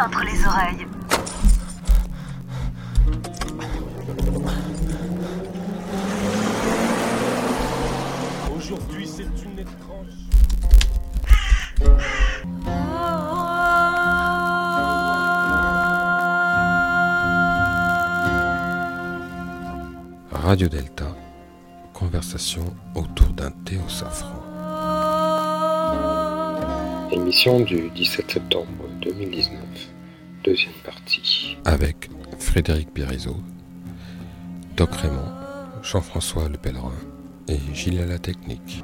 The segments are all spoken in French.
entre les oreilles. Aujourd'hui, c'est une étrange. Radio Delta, conversation autour d'un thé au safran. Émission du 17 septembre 2019, deuxième partie. Avec Frédéric Bérizeau, Doc Raymond, Jean-François Le Pèlerin et Gilles à la Technique.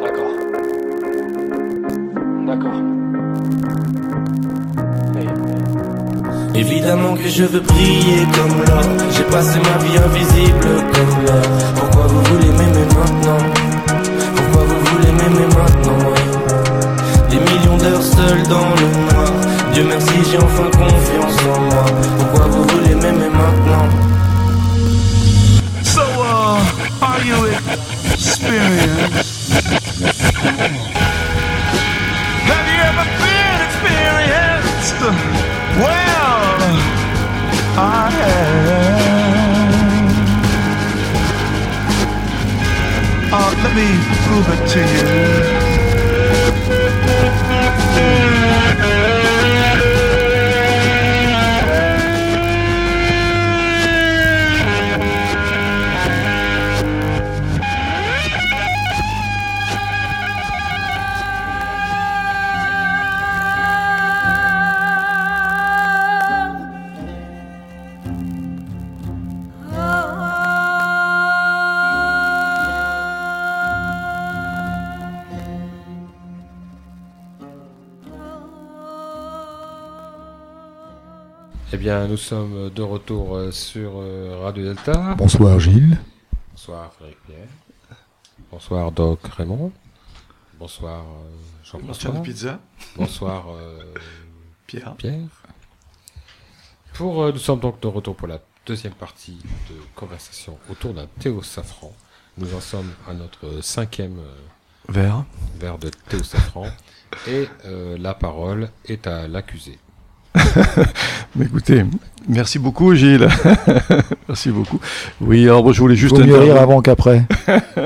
D'accord. D'accord. Évidemment que je veux briller comme l'or J'ai passé ma vie invisible comme l'or Pourquoi vous voulez m'aimer maintenant? Pourquoi vous voulez m'aimer maintenant? D'heures seules dans le noir Dieu merci j'ai enfin confiance en moi Pourquoi vous voulez m'aimer maintenant? So, uh, are you experienced? Have you ever been experienced? Well, I have. Uh, let me prove it to you. Eh bien, nous sommes de retour euh, sur euh, Radio Delta. Bonsoir Gilles. Bonsoir Frédéric Pierre. Bonsoir Doc Raymond. Bonsoir euh, Jean-François. pizza. Bonsoir euh, Pierre. Pierre. Pour, euh, nous sommes donc de retour pour la deuxième partie de conversation autour d'un thé au safran. Nous en sommes à notre cinquième euh, Vert. verre de thé au safran. Et euh, la parole est à l'accusé. Mais écoutez, merci beaucoup Gilles. merci beaucoup. Oui, alors je voulais juste Vaut mieux rire avant qu'après.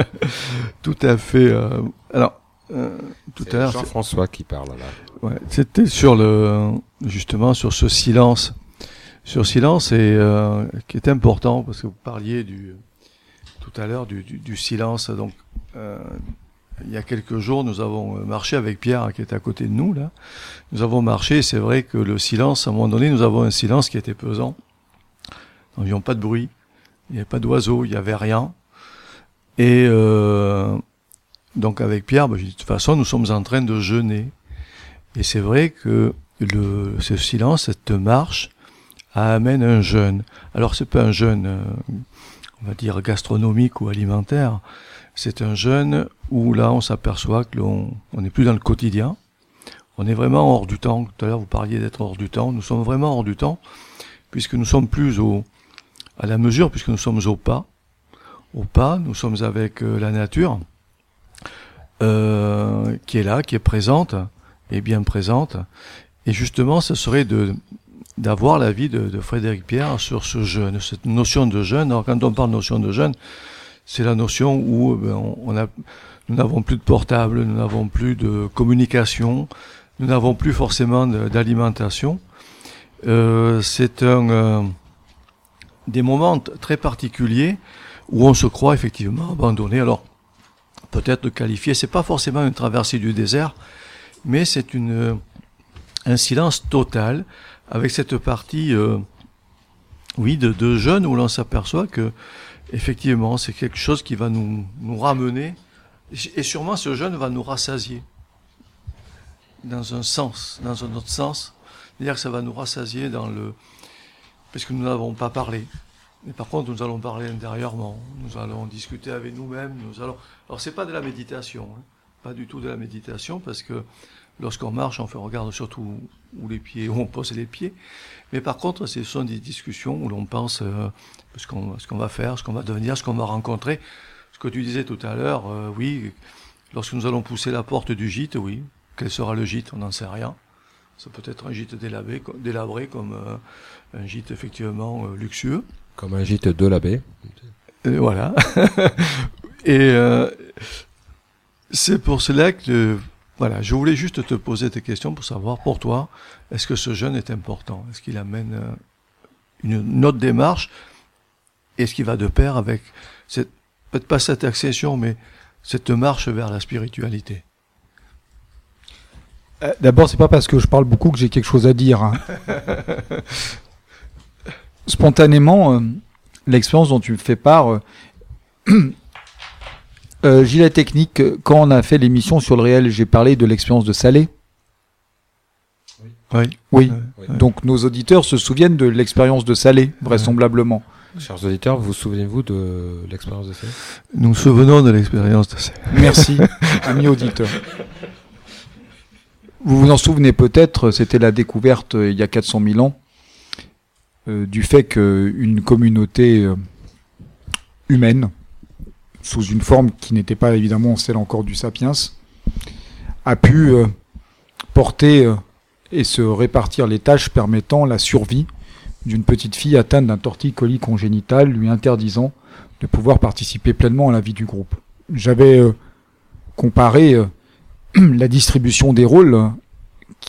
Tout à fait. euh, alors, euh, tout à l'heure, c'est- Jean-François qui parle là. Ouais, c'était sur le justement sur ce silence, sur silence et euh, qui est important parce que vous parliez du tout à l'heure du, du, du silence. Donc euh, il y a quelques jours, nous avons marché avec Pierre qui est à côté de nous là. Nous avons marché. C'est vrai que le silence, à un moment donné, nous avons un silence qui était pesant. Nous n'avions pas de bruit, il n'y avait pas d'oiseaux, il n'y avait rien. Et euh, donc avec Pierre, j'ai dit, de toute façon, nous sommes en train de jeûner. Et c'est vrai que ce silence, cette marche, amène un jeûne. Alors c'est pas un jeûne, euh, on va dire gastronomique ou alimentaire. C'est un jeûne où là on s'aperçoit que l'on on n'est plus dans le quotidien. On est vraiment hors du temps. Tout à l'heure vous parliez d'être hors du temps. Nous sommes vraiment hors du temps puisque nous sommes plus au à la mesure puisque nous sommes au pas. Au pas, nous sommes avec euh, la nature euh, qui est là, qui est présente est bien présente. Et justement, ce serait de d'avoir l'avis de, de Frédéric Pierre sur ce jeûne, cette notion de jeûne. Alors quand on parle de notion de jeûne, c'est la notion où euh, ben, on, a, nous n'avons plus de portable, nous n'avons plus de communication, nous n'avons plus forcément d'alimentation. Euh, c'est un euh, des moments très particuliers où on se croit effectivement abandonné. Alors peut-être de qualifier, c'est pas forcément une traversée du désert, mais c'est une euh, un silence total avec cette partie euh, oui de, de jeûne où l'on s'aperçoit que effectivement c'est quelque chose qui va nous, ramener et sûrement ce jeûne va nous rassasier. Dans un sens dans un autre sens c'est-à-dire que ça va nous rassasier dans le parce que nous n'avons pas parlé. Mais par contre nous allons parler intérieurement. Nous allons discuter avec nous-mêmes nous allons alors c'est pas de la méditation hein. Pas du tout de la méditation parce que lorsqu'on marche, on fait regarde surtout où les pieds, où on pose les pieds. Mais par contre, ce sont des discussions où l'on pense euh, ce qu'on ce qu'on va faire, ce qu'on va devenir, ce qu'on va rencontrer. Ce que tu disais tout à l'heure, euh, oui, lorsque nous allons pousser la porte du gîte, oui, quel sera le gîte, on n'en sait rien. Ça peut être un gîte délabré, délabré comme euh, un gîte effectivement euh, luxueux. Comme un gîte de la baie. Et voilà. Et euh, c'est pour cela que voilà, je voulais juste te poser des questions pour savoir pour toi, est-ce que ce jeûne est important? Est-ce qu'il amène euh, une, une autre démarche? Est-ce qu'il va de pair avec cette peut-être pas cette accession, mais cette marche vers la spiritualité? Euh, D'abord, c'est pas parce que je parle beaucoup que j'ai quelque chose à dire. hein. Spontanément, euh, l'expérience dont tu me fais part, euh, euh, Gilet Technique, quand on a fait l'émission sur le réel, j'ai parlé de l'expérience de Salé. Oui. Oui. Oui. Donc nos auditeurs se souviennent de l'expérience de Salé, vraisemblablement. Chers auditeurs, vous souvenez-vous de l'expérience de ça Nous nous souvenons de l'expérience de ces. Merci, amis auditeurs. Vous vous en souvenez peut-être, c'était la découverte euh, il y a 400 000 ans euh, du fait qu'une communauté humaine, sous une forme qui n'était pas évidemment celle encore du sapiens, a pu euh, porter euh, et se répartir les tâches permettant la survie d'une petite fille atteinte d'un torticolis congénital, lui interdisant de pouvoir participer pleinement à la vie du groupe. J'avais euh, comparé la distribution des rôles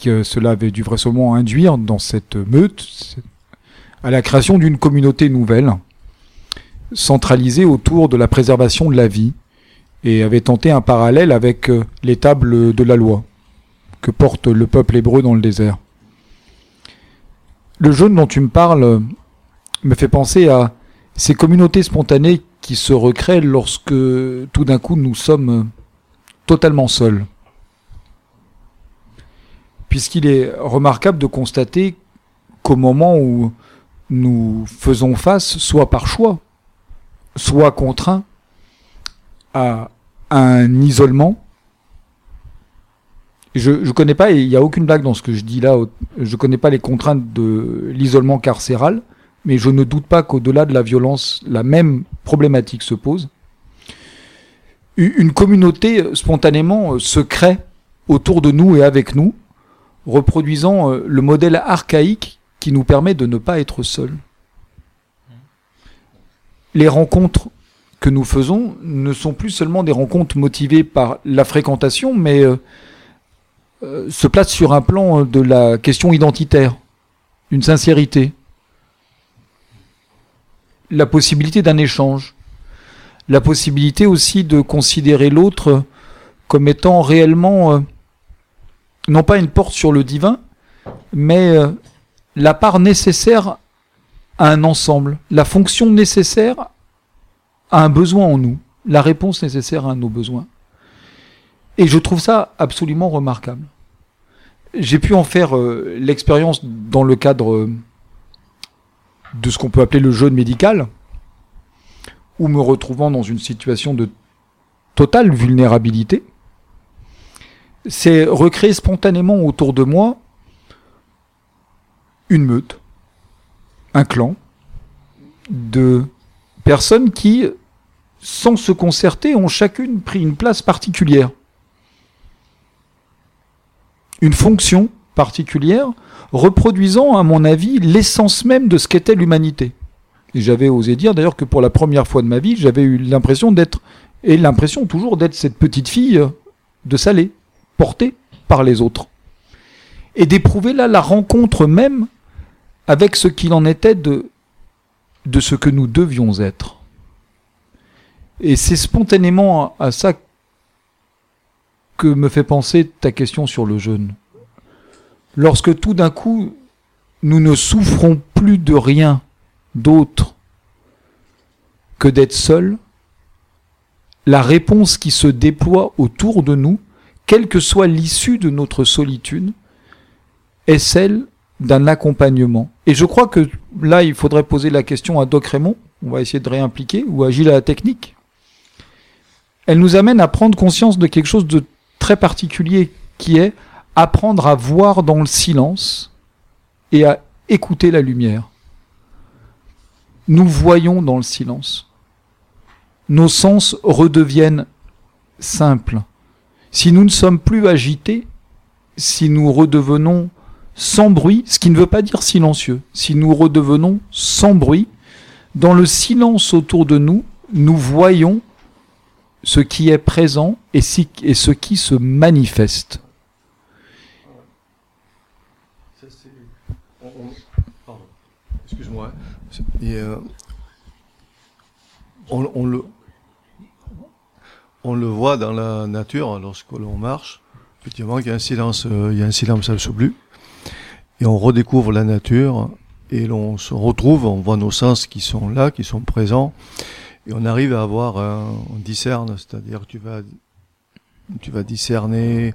que cela avait dû vraisemblablement induire dans cette meute à la création d'une communauté nouvelle, centralisée autour de la préservation de la vie, et avait tenté un parallèle avec euh, les tables de la loi que porte le peuple hébreu dans le désert. Le jeûne dont tu me parles euh, me fait penser à ces communautés spontanées qui se recréent lorsque tout d'un coup nous sommes euh, totalement seuls. Puisqu'il est remarquable de constater qu'au moment où nous faisons face, soit par choix, soit contraints, à un isolement, je ne connais pas, et il n'y a aucune blague dans ce que je dis là, je ne connais pas les contraintes de l'isolement carcéral, mais je ne doute pas qu'au-delà de la violence, la même problématique se pose. Une communauté euh, spontanément euh, se crée autour de nous et avec nous, reproduisant euh, le modèle archaïque qui nous permet de ne pas être seuls. Les rencontres que nous faisons ne sont plus seulement des rencontres motivées par la fréquentation, mais euh, euh, se placent sur un plan euh, de la question identitaire, une sincérité, la possibilité d'un échange, la possibilité aussi de considérer l'autre comme étant réellement non pas une porte sur le divin, mais la part nécessaire à un ensemble, la fonction nécessaire à un besoin en nous, la réponse nécessaire à nos besoins. Et je trouve ça absolument remarquable. J'ai pu en faire euh, l'expérience dans le cadre euh, de ce qu'on peut appeler le jeûne médical, ou me retrouvant dans une situation de totale vulnérabilité, c'est recréer spontanément autour de moi une meute, un clan de personnes qui, sans se concerter, ont chacune pris une place particulière, une fonction particulière, reproduisant, à mon avis, l'essence même de ce qu'était l'humanité. Et j'avais osé dire d'ailleurs que pour la première fois de ma vie, j'avais eu l'impression d'être, et l'impression toujours d'être cette petite fille euh, de Salé, portée par les autres. Et d'éprouver là la rencontre même avec ce qu'il en était de, de ce que nous devions être. Et c'est spontanément à, à ça que me fait penser ta question sur le jeûne. Lorsque tout d'un coup, nous ne souffrons plus de rien d'autre que d'être seuls, la réponse qui se déploie autour de nous, quelle que soit l'issue de notre solitude, est celle d'un accompagnement. Et je crois que là, il faudrait poser la question à Doc Raymond, on va essayer de réimpliquer, ou à Gilles à la technique. Elle nous amène à prendre conscience de quelque chose de très particulier, qui est apprendre à voir dans le silence et à écouter la lumière. Nous voyons dans le silence. Nos sens redeviennent simples. Si nous ne sommes plus agités, si nous redevenons sans bruit, ce qui ne veut pas dire silencieux, si nous redevenons sans bruit, dans le silence autour de nous, nous voyons ce qui est présent et, ce qui se manifeste. Excuse-moi. Euh, on, le, on le voit dans la nature lorsque l'on marche. Effectivement, il y a un silence, euh, il y a un silence. Et on redécouvre la nature et l'on se retrouve, on voit nos sens qui sont là, qui sont présents. Et on arrive à avoir, on discerne, c'est-à-dire tu vas, tu vas discerner,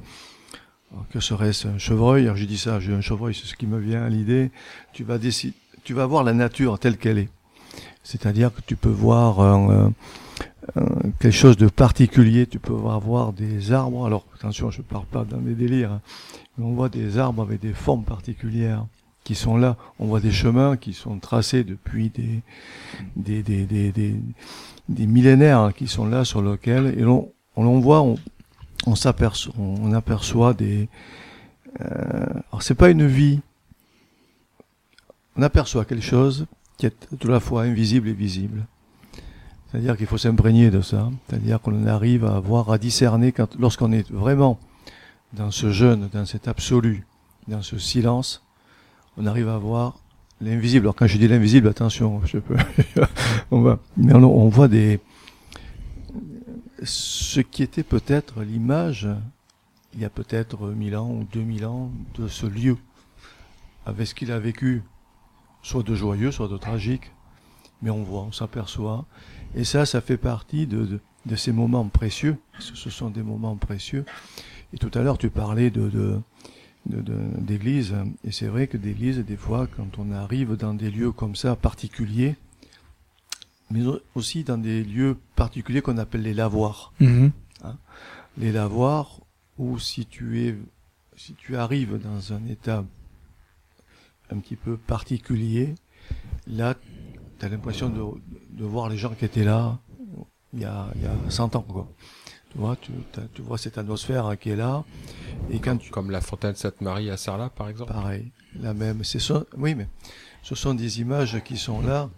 alors, que serait-ce un chevreuil Alors, Je dis ça, j'ai un chevreuil, c'est ce qui me vient à l'idée. Tu vas décider, tu vas voir la nature telle qu'elle est. C'est-à-dire que tu peux voir un, un- quelque chose de particulier. Tu peux voir, voir des arbres. Alors attention, je pars pas dans des délires. hein. Mais on voit des arbres avec des formes particulières qui sont là. On voit des chemins qui sont tracés depuis des des des des, des, des millénaires hein, qui sont là sur lesquels et on, l'on voit on, on s'aperçoit on aperçoit des euh, alors c'est pas une vie on aperçoit quelque chose qui est à la fois invisible et visible c'est-à-dire qu'il faut s'imprégner de ça. C'est-à-dire qu'on arrive à voir à discerner quand lorsqu'on est vraiment dans ce jeûne dans cet absolu dans ce silence on arrive à voir l'invisible. Alors quand je dis l'invisible attention je peux on va mais on, voit des ce qui était peut-être l'image il y a peut-être 1000 ans ou 2000 ans de ce lieu avec ce qu'il a vécu soit de joyeux soit de tragique mais on voit on s'aperçoit et ça ça fait partie de, de, de ces moments précieux. Ce, ce sont des moments précieux. Et tout à l'heure tu parlais de, de de- de- d'église. Et c'est vrai que d'église des fois quand on arrive dans des lieux comme ça particuliers mais au- aussi dans des lieux particuliers qu'on appelle les lavoirs. Les lavoirs où si tu es si tu arrives dans un état un petit peu particulier là tu as l'impression de, de voir les gens qui étaient là il y a, il y a 100 ans quoi. Tu vois tu, tu vois cette atmosphère hein, qui est là. Et quand tu Comme la fontaine Sainte-Marie à Sarlat, par exemple. pareil la même. C'est ça oui mais ce sont des images qui sont là.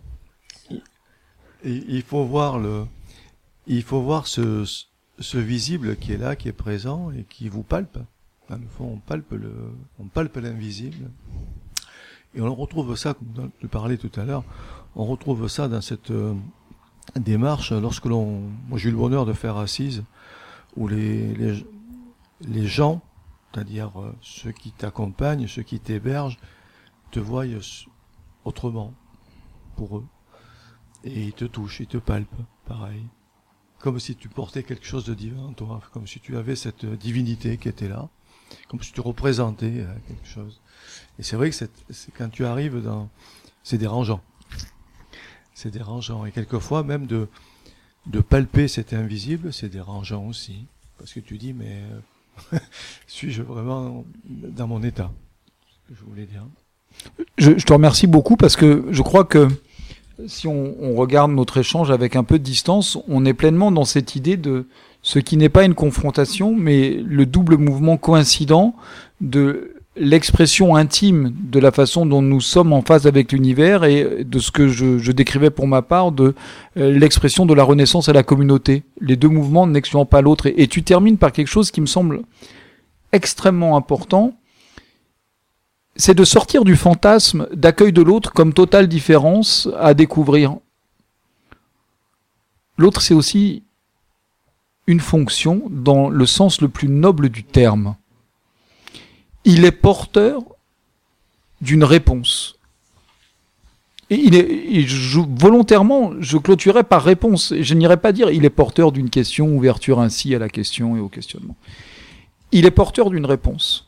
Et il faut voir le il faut voir ce ce visible qui est là qui est présent et qui vous palpe. Dans le fond on palpe le on palpe l'invisible. Et on retrouve ça comme tu parlais tout à l'heure on retrouve ça dans cette euh, démarche lorsque l'on moi j'ai eu le bonheur de faire assise où les les, gens c'est-à-dire euh, ceux qui t'accompagnent, ceux qui t'hébergent, te voient autrement pour eux. Et ils te touchent, ils te palpent, pareil. Comme si tu portais quelque chose de divin en toi, comme si tu avais cette divinité qui était là, comme si tu représentais euh, quelque chose. Et c'est vrai que c'est quand tu arrives dans... C'est dérangeant. C'est dérangeant. Et quelquefois même de, de palper cet invisible, c'est dérangeant aussi. Parce que tu dis, mais... euh, suis-je vraiment dans mon état? Je voulais dire. Je, je te remercie beaucoup parce que je crois que si on, on regarde notre échange avec un peu de distance, on est pleinement dans cette idée de ce qui n'est pas une confrontation, mais le double mouvement coïncident de l'expression intime de la façon dont nous sommes en phase avec l'univers et de ce que je, décrivais pour ma part de euh, l'expression de la renaissance à la communauté. Les deux mouvements n'excluant pas l'autre. Et tu termines par quelque chose qui me semble extrêmement important, c'est de sortir du fantasme d'accueil de l'autre comme totale différence à découvrir. L'autre, c'est aussi une fonction dans le sens le plus noble du terme. Il est porteur d'une réponse. Et il est, volontairement, je clôturerai par réponse. Je n'irai pas dire il est porteur d'une question, ouverture ainsi à la question et au questionnement. Il est porteur d'une réponse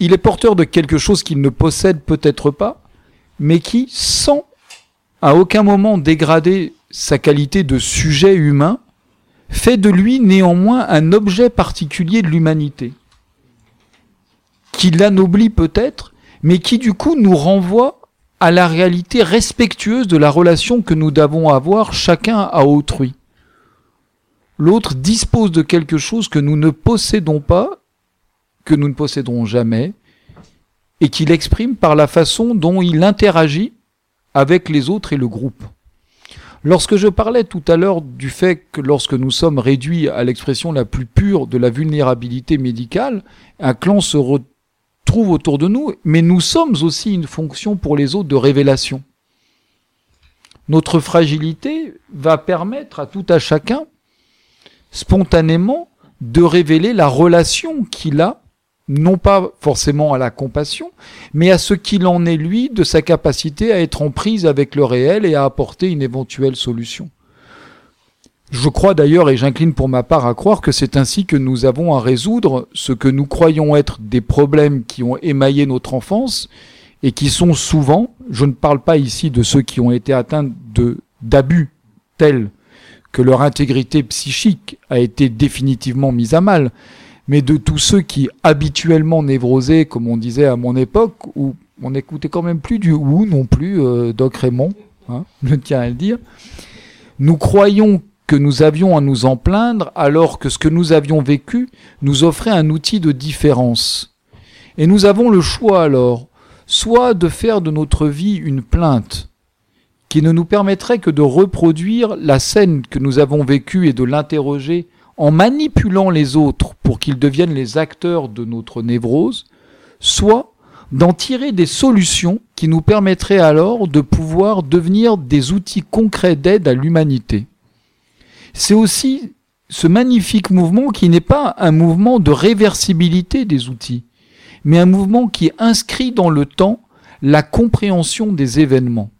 il est porteur de quelque chose qu'il ne possède peut-être pas, mais qui, sans à aucun moment dégrader sa qualité de sujet humain, fait de lui néanmoins un objet particulier de l'humanité, qui l'anoblit peut-être, mais qui du coup nous renvoie à la réalité respectueuse de la relation que nous devons avoir chacun à autrui. L'autre dispose de quelque chose que nous ne possédons pas, que nous ne posséderons jamais et qu'il exprime par la façon dont il interagit avec les autres et le groupe. Lorsque je parlais tout à l'heure du fait que lorsque nous sommes réduits à l'expression la plus pure de la vulnérabilité médicale, un clan se retrouve autour de nous, mais nous sommes aussi une fonction pour les autres de révélation. Notre fragilité va permettre à tout à chacun, spontanément, de révéler la relation qu'il a non pas forcément à la compassion, mais à ce qu'il en est lui de sa capacité à être en prise avec le réel et à apporter une éventuelle solution. Je crois d'ailleurs, et j'incline pour ma part à croire que c'est ainsi que nous avons à résoudre ce que nous croyons être des problèmes qui ont émaillé notre enfance et qui sont souvent, je ne parle pas ici de ceux qui ont été atteints de d'abus tels que leur intégrité psychique a été définitivement mise à mal, mais de tous ceux qui habituellement névrosaient, comme on disait à mon époque, où on n'écoutait quand même plus du ou non plus, euh, Doc Raymond, hein, je tiens à le dire, nous croyons que nous avions à nous en plaindre alors que ce que nous avions vécu nous offrait un outil de différence. Et nous avons le choix alors, soit de faire de notre vie une plainte, qui ne nous permettrait que de reproduire la scène que nous avons vécue et de l'interroger en manipulant les autres pour qu'ils deviennent les acteurs de notre névrose, soit d'en tirer des solutions qui nous permettraient alors de pouvoir devenir des outils concrets d'aide à l'humanité. C'est aussi ce magnifique mouvement qui n'est pas un mouvement de réversibilité des outils, mais un mouvement qui inscrit dans le temps la compréhension des événements.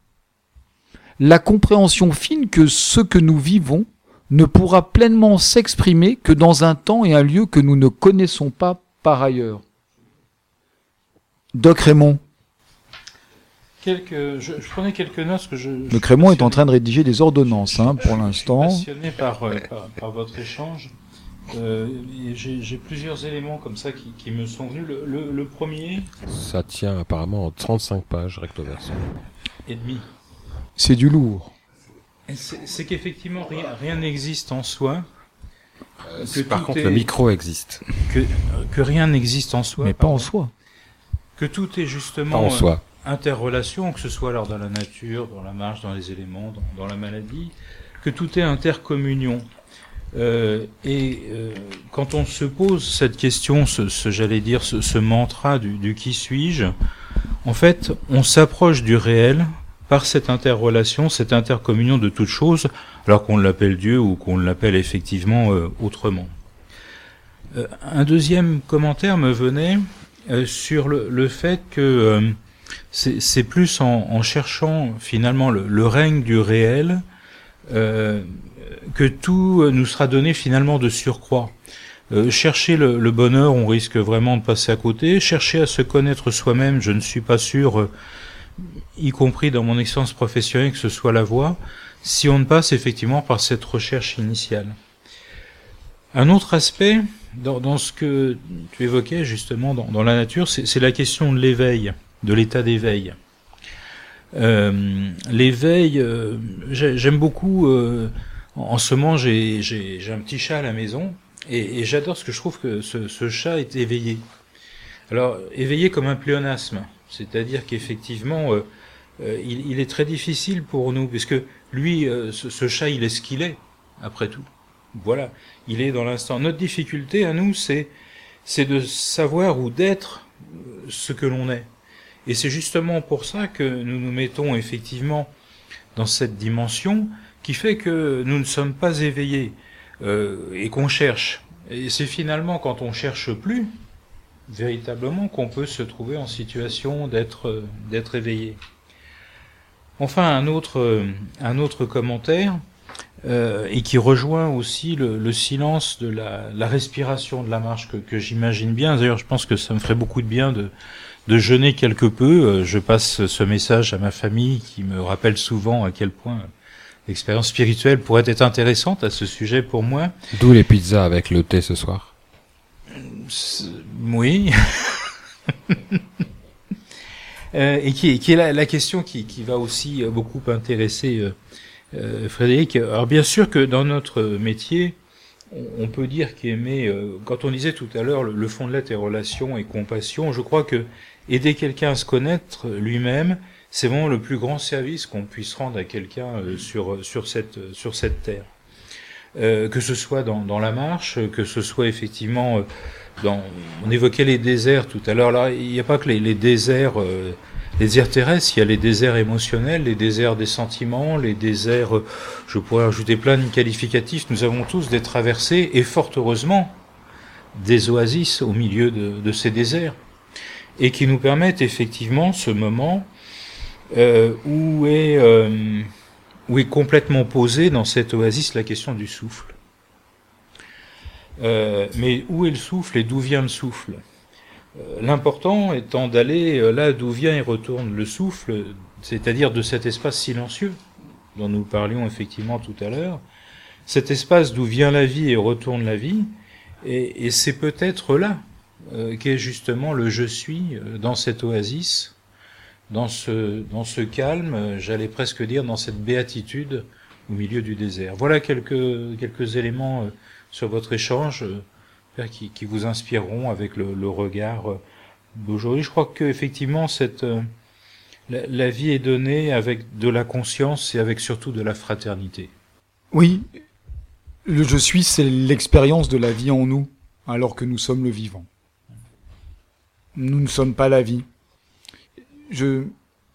La compréhension fine que ce que nous vivons ne pourra pleinement s'exprimer que dans un temps et un lieu que nous ne connaissons pas par ailleurs. Doc Raymond. Quelques, je, je, prenais quelques notes que je. Doc Raymond est en train de rédiger des ordonnances hein, pour l'instant. Passionné par, euh, par, par, votre échange. Euh, J'ai plusieurs éléments comme ça qui, qui me sont venus. Le, le, le, premier. Ça tient apparemment en 35 pages recto verso. Et demi. C'est du lourd. C'est qu'effectivement, rien n'existe en soi. Euh, que par contre, est... le micro existe. Que, que rien n'existe en soi. Mais pas en soi. Que tout est justement pas en soi. Interrelation, que ce soit alors dans la nature, dans la marche, dans les éléments, dans, la maladie, que tout est intercommunion. Euh, et euh, quand on se pose cette question, ce, ce j'allais dire, ce, ce mantra du, du qui suis-je, en fait, on s'approche du réel par cette interrelation, cette intercommunion de toutes choses, alors qu'on l'appelle Dieu ou qu'on l'appelle effectivement euh, autrement. Euh, un deuxième commentaire me venait euh, sur le, le, fait que euh, c'est plus en, cherchant finalement le, règne du réel euh, que tout nous sera donné finalement de surcroît. chercher le, bonheur, on risque vraiment de passer à côté. Chercher à se connaître soi-même, je ne suis pas sûr y compris dans mon expérience professionnelle, que ce soit la voie, si on ne passe effectivement par cette recherche initiale. Un autre aspect dans, ce que tu évoquais justement dans la nature, c'est la question de l'éveil, de l'état d'éveil. Euh, l'éveil, euh, j'aime beaucoup. Euh, en ce moment, j'ai un petit chat à la maison et, j'adore ce que je trouve que ce, chat est éveillé. Alors, éveillé comme un pléonasme, c'est-à-dire qu'effectivement, il, est très difficile pour nous, puisque lui, ce, ce, chat, il est ce qu'il est, après tout. Voilà, il est dans l'instant. Notre difficulté à nous, c'est de savoir ou d'être ce que l'on est. Et c'est justement pour ça que nous nous mettons effectivement dans cette dimension qui fait que nous ne sommes pas éveillés euh, et qu'on cherche. Et c'est finalement quand on cherche plus, véritablement, qu'on peut se trouver en situation d'être d'être éveillé. Enfin, un autre, un autre commentaire, euh, et qui rejoint aussi le, le silence de la, la, respiration de la marche que, que j'imagine bien. D'ailleurs, je pense que ça me ferait beaucoup de bien de, de jeûner quelque peu. Euh, je passe ce message à ma famille qui me rappelle souvent à quel point l'expérience spirituelle pourrait être intéressante à ce sujet pour moi. D'où les pizzas avec le thé ce soir. Oui. Euh, et qui, qui est la, la question qui, qui, va aussi beaucoup intéresser euh, euh, Frédéric. Alors bien sûr que dans notre métier, on- peut dire qu'aimer, euh, quand on disait tout à l'heure le, le fond de l'être est relation et compassion, je crois que aider quelqu'un à se connaître lui-même, c'est vraiment le plus grand service qu'on puisse rendre à quelqu'un euh, sur, sur, cette, sur cette terre. Euh, que ce soit dans, la marche, que ce soit effectivement euh, dans, on évoquait les déserts tout à l'heure. Là, il n'y a pas que les, déserts, euh, les déserts terrestres. Il y a les déserts émotionnels, les déserts des sentiments, les déserts. euh, je pourrais ajouter plein de qualificatifs. Nous avons tous des traversées et fort heureusement des oasis au milieu de ces déserts et qui nous permettent effectivement ce moment euh, où est euh, où est complètement posée dans cette oasis la question du souffle. Euh, mais où est le souffle et d'où vient le souffle? Euh, L'important étant d'aller euh, là d'où vient et retourne le souffle, c'est-à-dire de cet espace silencieux dont nous parlions effectivement tout à l'heure, cet espace d'où vient la vie et retourne la vie, et, et c'est peut-être là euh, qu'est justement le je suis euh, dans cette oasis, dans ce, dans ce calme, euh, j'allais presque dire dans cette béatitude au milieu du désert. Voilà quelques, quelques éléments euh, sur votre échange qui, qui vous inspireront avec le, le regard d'aujourd'hui. Je crois que effectivement cette la, la vie est donnée avec de la conscience et avec surtout de la fraternité. Oui, le je suis, c'est l'expérience de la vie en nous, alors que nous sommes le vivant. Nous ne sommes pas la vie. Je,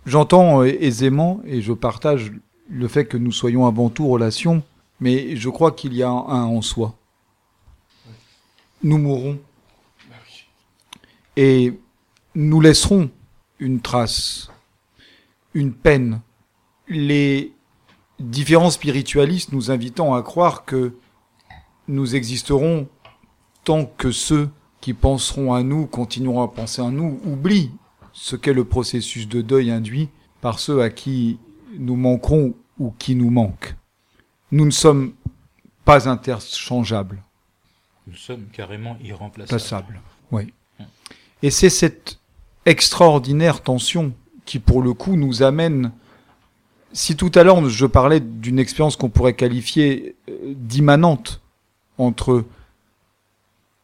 j'entends euh, aisément et je partage le fait que nous soyons avant tout relation, mais je crois qu'il y a un en soi. Nous mourrons. Et nous laisserons une trace, une peine. Les différents spiritualistes nous invitant à croire que nous existerons tant que ceux qui penseront à nous, continueront à penser à nous, oublient ce qu'est le processus de deuil induit par ceux à qui nous manquerons ou qui nous manquent. Nous ne sommes pas interchangeables, Nous sommes carrément irremplaçables. passables. Oui. Et c'est cette extraordinaire tension qui, pour le coup, nous amène si tout à l'heure je parlais d'une expérience qu'on pourrait qualifier euh, d'immanente entre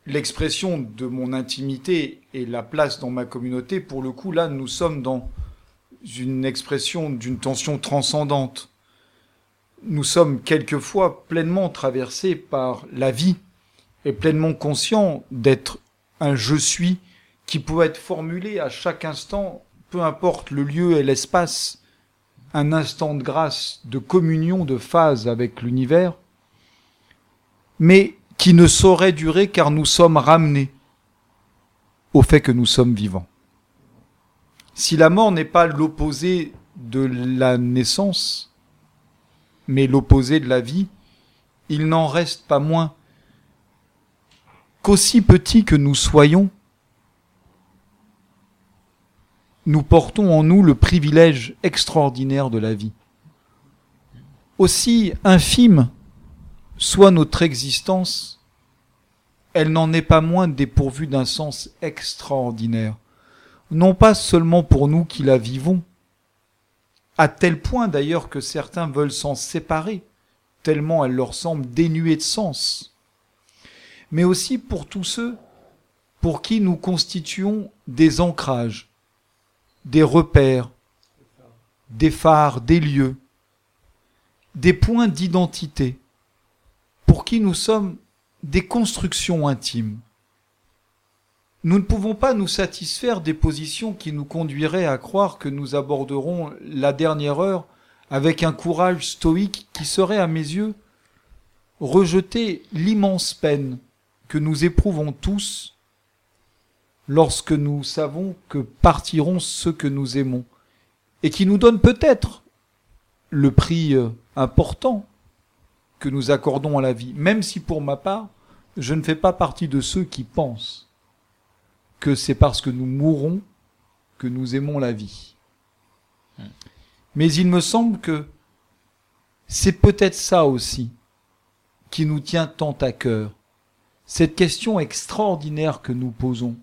l'expression de mon intimité et la place dans ma communauté, pour le coup là nous sommes dans une expression d'une tension transcendante. Nous sommes quelquefois pleinement traversés par la vie et pleinement conscients d'être un je suis qui peut être formulé à chaque instant, peu importe le lieu et l'espace, un instant de grâce, de communion, de phase avec l'univers, mais qui ne saurait durer car nous sommes ramenés au fait que nous sommes vivants. Si la mort n'est pas l'opposé de la naissance, mais l'opposé de la vie, il n'en reste pas moins qu'aussi petits que nous soyons, nous portons en nous le privilège extraordinaire de la vie. Aussi infime soit notre existence, elle n'en est pas moins dépourvue d'un sens extraordinaire, non pas seulement pour nous qui la vivons, à tel point d'ailleurs que certains veulent s'en séparer, tellement elle leur semble dénuée de sens, mais aussi pour tous ceux pour qui nous constituons des ancrages, des repères, des phares, des lieux, des points d'identité, pour qui nous sommes des constructions intimes. Nous ne pouvons pas nous satisfaire des positions qui nous conduiraient à croire que nous aborderons la dernière heure avec un courage stoïque qui serait, à mes yeux, rejeter l'immense peine que nous éprouvons tous lorsque nous savons que partiront ceux que nous aimons, et qui nous donne peut-être le prix euh, important que nous accordons à la vie, même si pour ma part, je ne fais pas partie de ceux qui pensent que c'est parce que nous mourrons que nous aimons la vie. Mais il me semble que c'est peut-être ça aussi qui nous tient tant à cœur, cette question extraordinaire que nous posons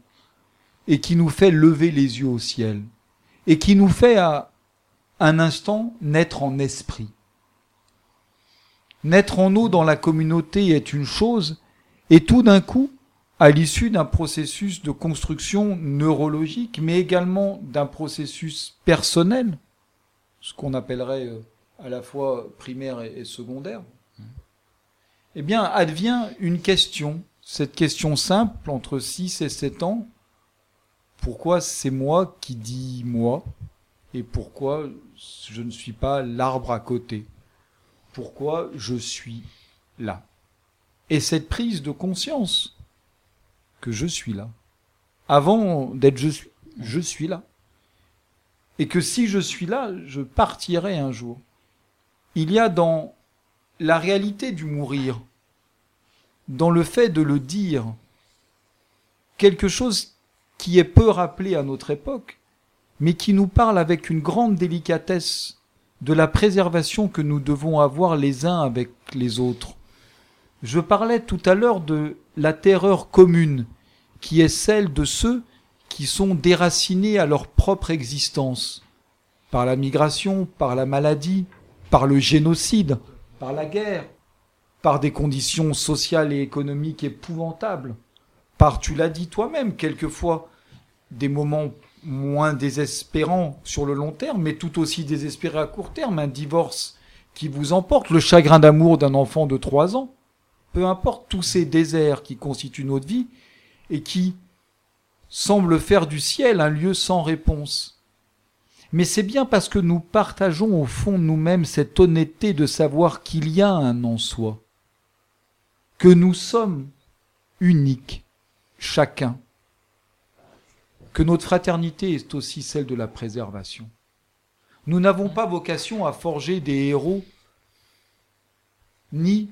et qui nous fait lever les yeux au ciel et qui nous fait à un instant naître en esprit. Naître en eau dans la communauté est une chose, et tout d'un coup, à l'issue d'un processus de construction neurologique, mais également d'un processus personnel, ce qu'on appellerait euh, à la fois primaire et, secondaire, eh bien, advient une question, cette question simple entre 6 et 7 ans, pourquoi c'est moi qui dis moi et pourquoi je ne suis pas l'arbre à côté? Pourquoi je suis là Et cette prise de conscience que je suis là, avant d'être je suis, je suis là. Et que si je suis là, je partirai un jour. Il y a dans la réalité du mourir, dans le fait de le dire, quelque chose qui est peu rappelé à notre époque, mais qui nous parle avec une grande délicatesse de la préservation que nous devons avoir les uns avec les autres. Je parlais tout à l'heure de la terreur commune, qui est celle de ceux qui sont déracinés à leur propre existence, par la migration, par la maladie, par le génocide, par la guerre, par des conditions sociales et économiques épouvantables, par, tu l'as dit toi-même, quelquefois, des moments moins désespérants sur le long terme, mais tout aussi désespérés à court terme, un divorce qui vous emporte, le chagrin d'amour d'un enfant de trois ans, peu importe tous ces déserts qui constituent notre vie et qui semblent faire du ciel un lieu sans réponse. Mais c'est bien parce que nous partageons au fond nous-mêmes cette honnêteté de savoir qu'il y a un en soi, que nous sommes uniques, chacun, que notre fraternité est aussi celle de la préservation. Nous n'avons pas vocation à forger des héros, ni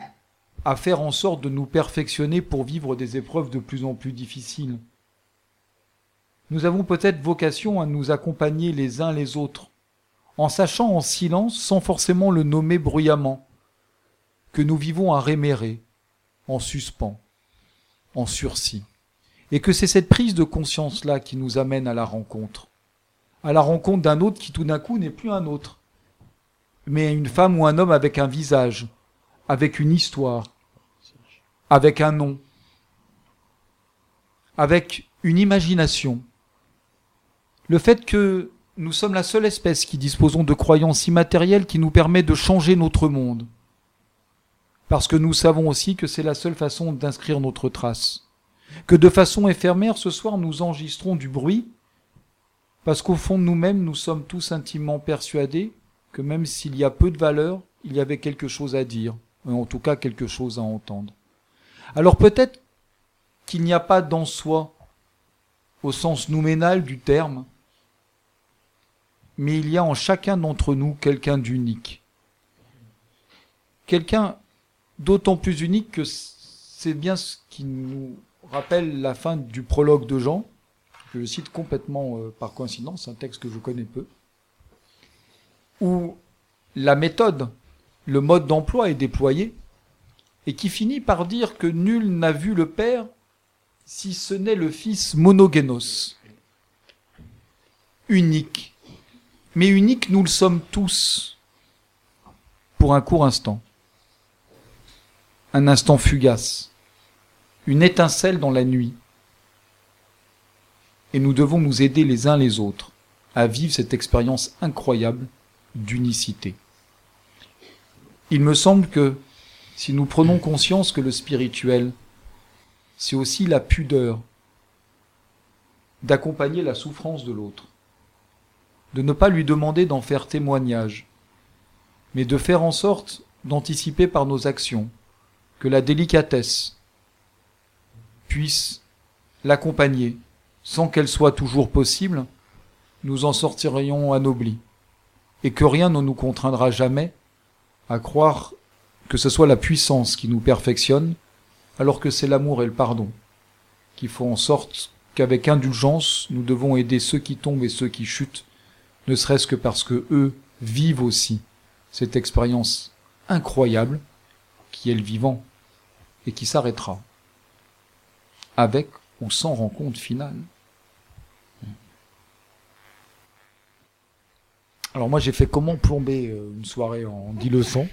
à faire en sorte de nous perfectionner pour vivre des épreuves de plus en plus difficiles. Nous avons peut-être vocation à nous accompagner les uns les autres, en sachant en silence, sans forcément le nommer bruyamment, que nous vivons à rémérer, en suspens, en sursis. Et que c'est cette prise de conscience-là qui nous amène à la rencontre. À la rencontre d'un autre qui tout d'un coup n'est plus un autre, mais une femme ou un homme avec un visage, avec une histoire, avec un nom, avec une imagination. Le fait que nous sommes la seule espèce qui disposons de croyances immatérielles qui nous permet de changer notre monde. Parce que nous savons aussi que c'est la seule façon d'inscrire notre trace. Que de façon éphémère, ce soir, nous enregistrons du bruit, parce qu'au fond de nous-mêmes, nous sommes tous intimement persuadés que même s'il y a peu de valeur, il y avait quelque chose à dire, ou en tout cas quelque chose à entendre. Alors peut-être qu'il n'y a pas dans soi, au sens nouménal du terme, mais il y a en chacun d'entre nous quelqu'un d'unique. Quelqu'un d'autant plus unique que c'est bien ce qui nous rappelle la fin du prologue de Jean, que je cite complètement euh, par coïncidence, un texte que je connais peu, où la méthode, le mode d'emploi est déployé, et qui finit par dire que nul n'a vu le Père si ce n'est le Fils monogénos, unique. Mais unique, nous le sommes tous, pour un court instant. Un instant fugace, une étincelle dans la nuit. Et nous devons nous aider les uns les autres à vivre cette expérience incroyable d'unicité. Il me semble que si nous prenons conscience que le spirituel, c'est aussi la pudeur d'accompagner la souffrance de l'autre, de ne pas lui demander d'en faire témoignage, mais de faire en sorte d'anticiper par nos actions que la délicatesse puisse l'accompagner. Sans qu'elle soit toujours possible, nous en sortirions anoblis, et que rien ne nous contraindra jamais à croire que ce soit la puissance qui nous perfectionne, alors que c'est l'amour et le pardon qui font en sorte qu'avec indulgence, nous devons aider ceux qui tombent et ceux qui chutent, ne serait-ce que parce que eux vivent aussi cette expérience incroyable qui est le vivant et qui s'arrêtera avec ou sans rencontre finale. Alors moi j'ai fait comment plomber euh, une soirée en dix leçons?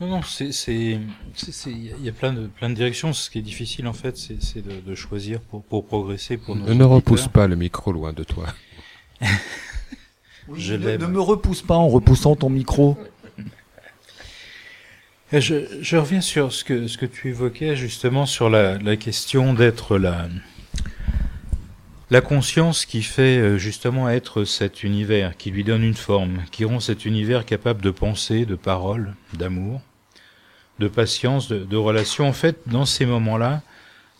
Non, non, c'est, c'est, il y a plein de, plein de directions. Ce qui est difficile, en fait, c'est, c'est de, de choisir pour, pour progresser, pour Ne, ne repousse pas le micro loin de toi. Je ne me repousse pas en repoussant ton micro. Je, reviens sur ce que, ce que tu évoquais justement sur la, question d'être la, la conscience qui fait euh, justement être cet univers, qui lui donne une forme, qui rend cet univers capable de pensée, de parole, d'amour, de patience, de, de relation. En fait, dans ces moments-là,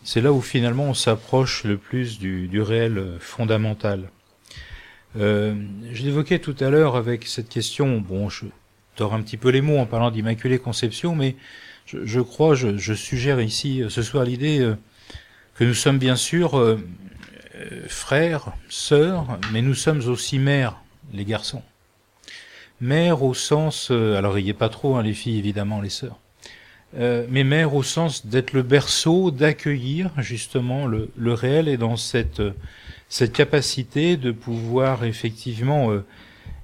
c'est là où finalement on s'approche le plus du, du réel fondamental. Euh, je l'évoquais tout à l'heure avec cette question, bon, je, tord un petit peu les mots en parlant d'Immaculée Conception, mais je, crois, je, suggère ici euh, ce soir l'idée euh, que nous sommes bien sûr euh, frères, sœurs, mais nous sommes aussi mères, les garçons. Mères au sens, alors il n'y a pas trop, hein, les filles évidemment, les sœurs, mais mères au sens d'être le berceau, d'accueillir justement le, réel et dans cette, capacité de pouvoir effectivement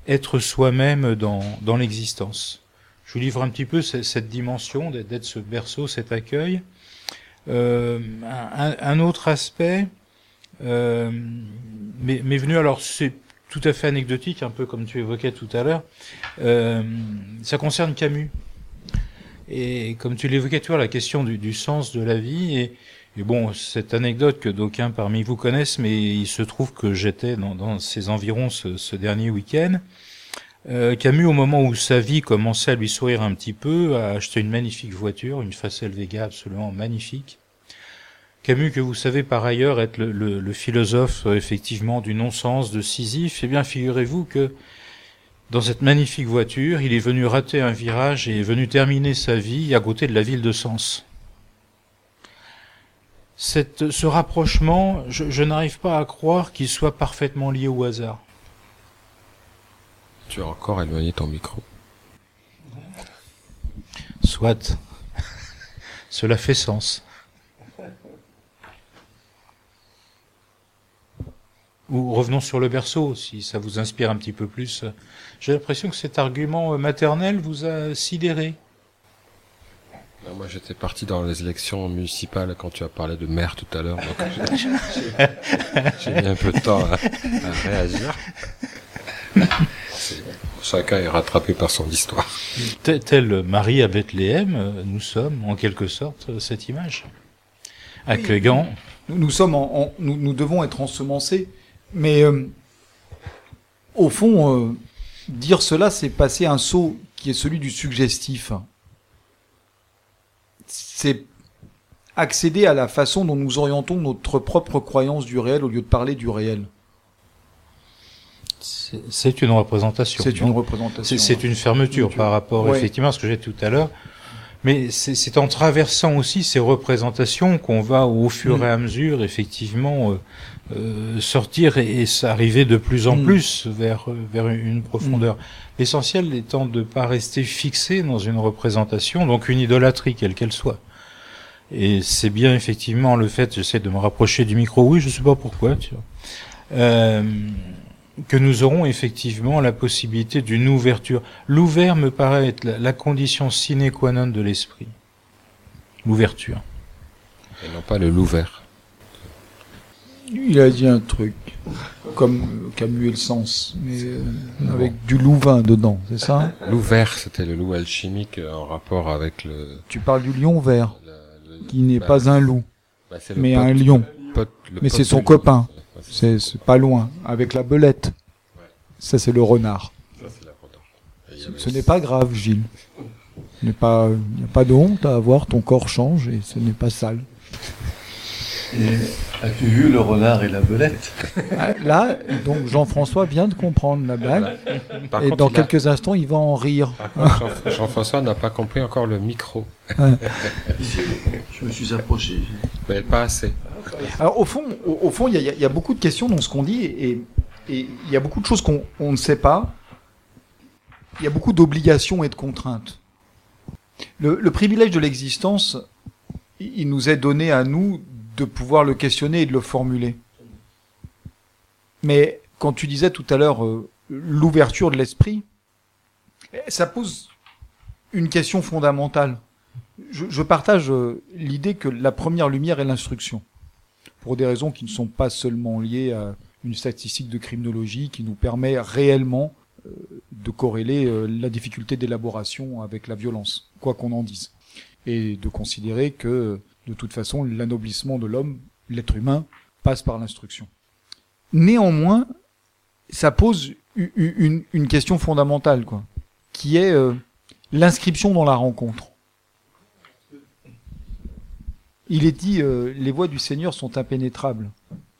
être soi-même dans, dans l'existence. Je vous livre un petit peu ce- cette dimension d'être ce berceau, cet accueil. Euh, un, un autre aspect euh, venu, alors c'est tout à fait anecdotique, un peu comme tu évoquais tout à l'heure, euh, ça concerne Camus. Et comme tu l'évoquais, tu vois, la question du, du sens de la vie, et, et bon, cette anecdote que d'aucuns parmi vous connaissent, mais il se trouve que j'étais dans, dans ces environs ce, dernier week-end. Euh, Camus, au moment où sa vie commençait à lui sourire un petit peu, a acheté une magnifique voiture, une Facel Vega absolument magnifique. Camus, que vous savez par ailleurs être le philosophe euh, effectivement du non-sens de Sisyphe, eh bien figurez-vous que dans cette magnifique voiture, il est venu rater un virage et est venu terminer sa vie à côté de la ville de Sens. Cette, ce rapprochement, je, je n'arrive pas à croire qu'il soit parfaitement lié au hasard. Tu as encore éloigné ton micro. Soit. Cela fait sens. Ou revenons sur le berceau, si ça vous inspire un petit peu plus. J'ai l'impression que cet argument maternel vous a sidéré. Non, moi, j'étais parti dans les élections municipales quand tu as parlé de maire tout à l'heure. donc j'ai- j'ai j'ai mis un peu de temps à, à réagir. Chacun est rattrapé par son histoire. Tel, Marie à Bethléem, nous sommes en quelque sorte cette image. Accueillant. Nous, nous sommes en, en- nous, nous devons être ensemencés, mais euh, au fond, euh, dire cela, c'est passer un saut qui est celui du suggestif. C'est accéder à la façon dont nous orientons notre propre croyance du réel au lieu de parler du réel. C'est une représentation. C'est une représentation. C'est une fermeture Tu- par rapport Ouais. effectivement à ce que j'ai dit tout à l'heure. Mais c'est en traversant aussi ces représentations qu'on va au fur Mm. et à mesure effectivement euh, euh, sortir et, et s'arriver de plus en Mm. plus vers vers une profondeur. L'essentiel étant de pas rester fixé dans une représentation, donc une idolâtrie quelle qu'elle soit. Et c'est bien effectivement le fait, j'essaie de me rapprocher du micro, oui, je sais pas pourquoi, tu vois. Euh, que nous aurons effectivement la possibilité d'une ouverture. L'ouvert me paraît être la, la condition sine qua non de l'esprit. L'ouverture. Et non pas le louvert. Il a dit un truc, comme Camus et le sens, mais euh, avec du louvain dedans, c'est ça? Louvert, c'était le loup alchimique euh, en rapport avec le. Tu parles du lion vert, le- le- qui n'est bah, pas un loup, bah, c'est le mais pote- un lion. pote- le Mais pote c'est son du loup. copain. Ouais, c'est C'est c'est pas loin, avec la belette. Ça, c'est le renard. ça, c'est la renard. Et il y avait Ce n'est pas grave, Gilles. Il n'y a pas de honte à avoir, ton corps change et ce n'est pas sale. As-tu vu le renard et la belette Ah, Là, donc Jean-François vient de comprendre la blague Par et contre, dans a- quelques instants, il va en rire. Jean- Jean-François n'a pas compris encore le micro. Je me suis approché. Mais pas assez. Alors au fond, au, au fond, il y, a- il y a beaucoup de questions dans ce qu'on dit et, il y a beaucoup de choses qu'on on ne sait pas. Il y a beaucoup d'obligations et de contraintes. Le, le privilège de l'existence, il nous est donné à nous de pouvoir le questionner et de le formuler. Mais quand tu disais tout à l'heure euh, l'ouverture de l'esprit, eh, ça pose une question fondamentale. Je, partage euh, l'idée que la première lumière est l'instruction, pour des raisons qui ne sont pas seulement liées à une statistique de criminologie qui nous permet réellement euh, de corréler la difficulté d'élaboration avec la violence, quoi qu'on en dise, et de considérer que de toute façon l'anoblissement de l'homme, l'être humain, passe par l'instruction. Néanmoins, ça pose une, une question fondamentale, quoi, qui est euh, l'inscription dans la rencontre. Il est dit, euh, les voies du Seigneur sont impénétrables.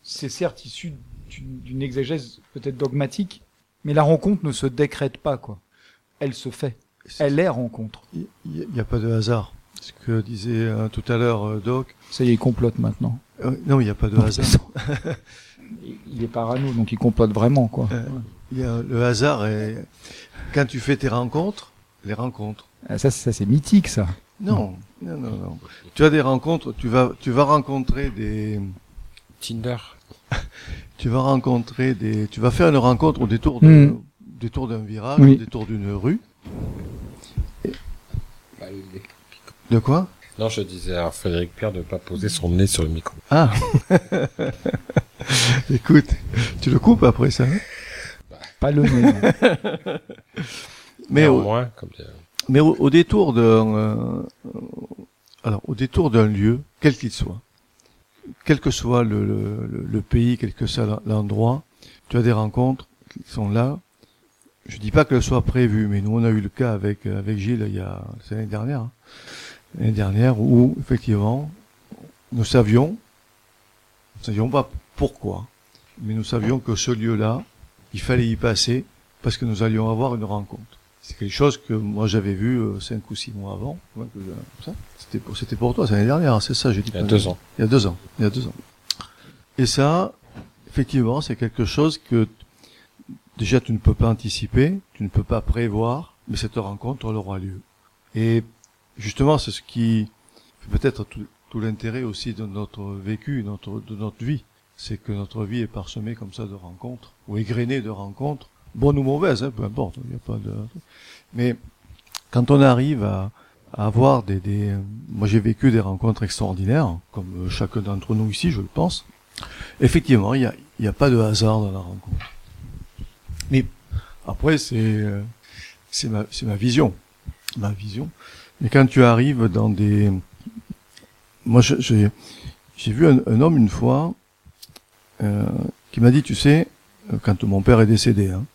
C'est certes issu d'une d'une exégèse peut-être dogmatique, mais la rencontre ne se décrète pas, quoi. Elle se fait. Elle est rencontre. Il n'y a pas de hasard. Ce que disait euh, tout à l'heure euh, Doc. Ça y est, il complote maintenant. Euh, non, il n'y a pas de Non, hasard. Il est parano, donc il complote vraiment, quoi. Euh, Il y a le hasard et quand tu fais tes rencontres, les rencontres. Ah, Ça, ça c'est mythique, ça. Non, non, non, non. Tu as des rencontres, tu vas, tu vas rencontrer des, Tinder. tu vas rencontrer des, tu vas faire une rencontre au détour de, Mm. détour d'un virage, Oui. au détour d'une rue. Bah, les- De quoi? Non, je disais à Frédéric Pierre de ne pas poser son nez sur le micro. Ah. Écoute, tu le coupes après ça. hein? Pas le nez. non. Mais au, moins, comme dit- mais au, au détour d'un, euh, alors au détour d'un lieu, quel qu'il soit, quel que soit le, le, pays, quel que soit l'endroit, tu as des rencontres qui sont là. Je dis pas qu'elles soient prévues, mais nous on a eu le cas avec avec Gilles il y a l'année dernière, hein. L'année dernière où effectivement nous savions, nous savions pas pourquoi, mais nous savions que ce lieu-là, il fallait y passer parce que nous allions avoir une rencontre. C'est quelque chose que moi j'avais vu euh, cinq ou six mois avant. C'était pour, c'était pour toi, c'est l'année dernière, c'est ça, j'ai dit. Il y a deux ans. Il y a deux ans. Il y a deux ans. Et ça, effectivement, c'est quelque chose que déjà tu ne peux pas anticiper, tu ne peux pas prévoir, mais cette rencontre elle aura lieu. Et justement, c'est ce qui fait peut-être tout, l'intérêt aussi de notre vécu, notre, de notre vie. C'est que notre vie est parsemée comme ça de rencontres, ou égrenée de rencontres, bonnes ou mauvaises, hein, peu importe, il n'y a pas de... Mais quand on arrive à, avoir des, des... Moi j'ai vécu des rencontres extraordinaires, comme chacun d'entre nous ici, je le pense. Effectivement, il n'y a, y a pas de hasard dans la rencontre. Mais après, c'est euh, ma, ma vision. Ma vision. Mais quand tu arrives dans des... Moi, j'ai vu un, homme une fois euh, qui m'a dit, tu sais, quand mon père est décédé, hein,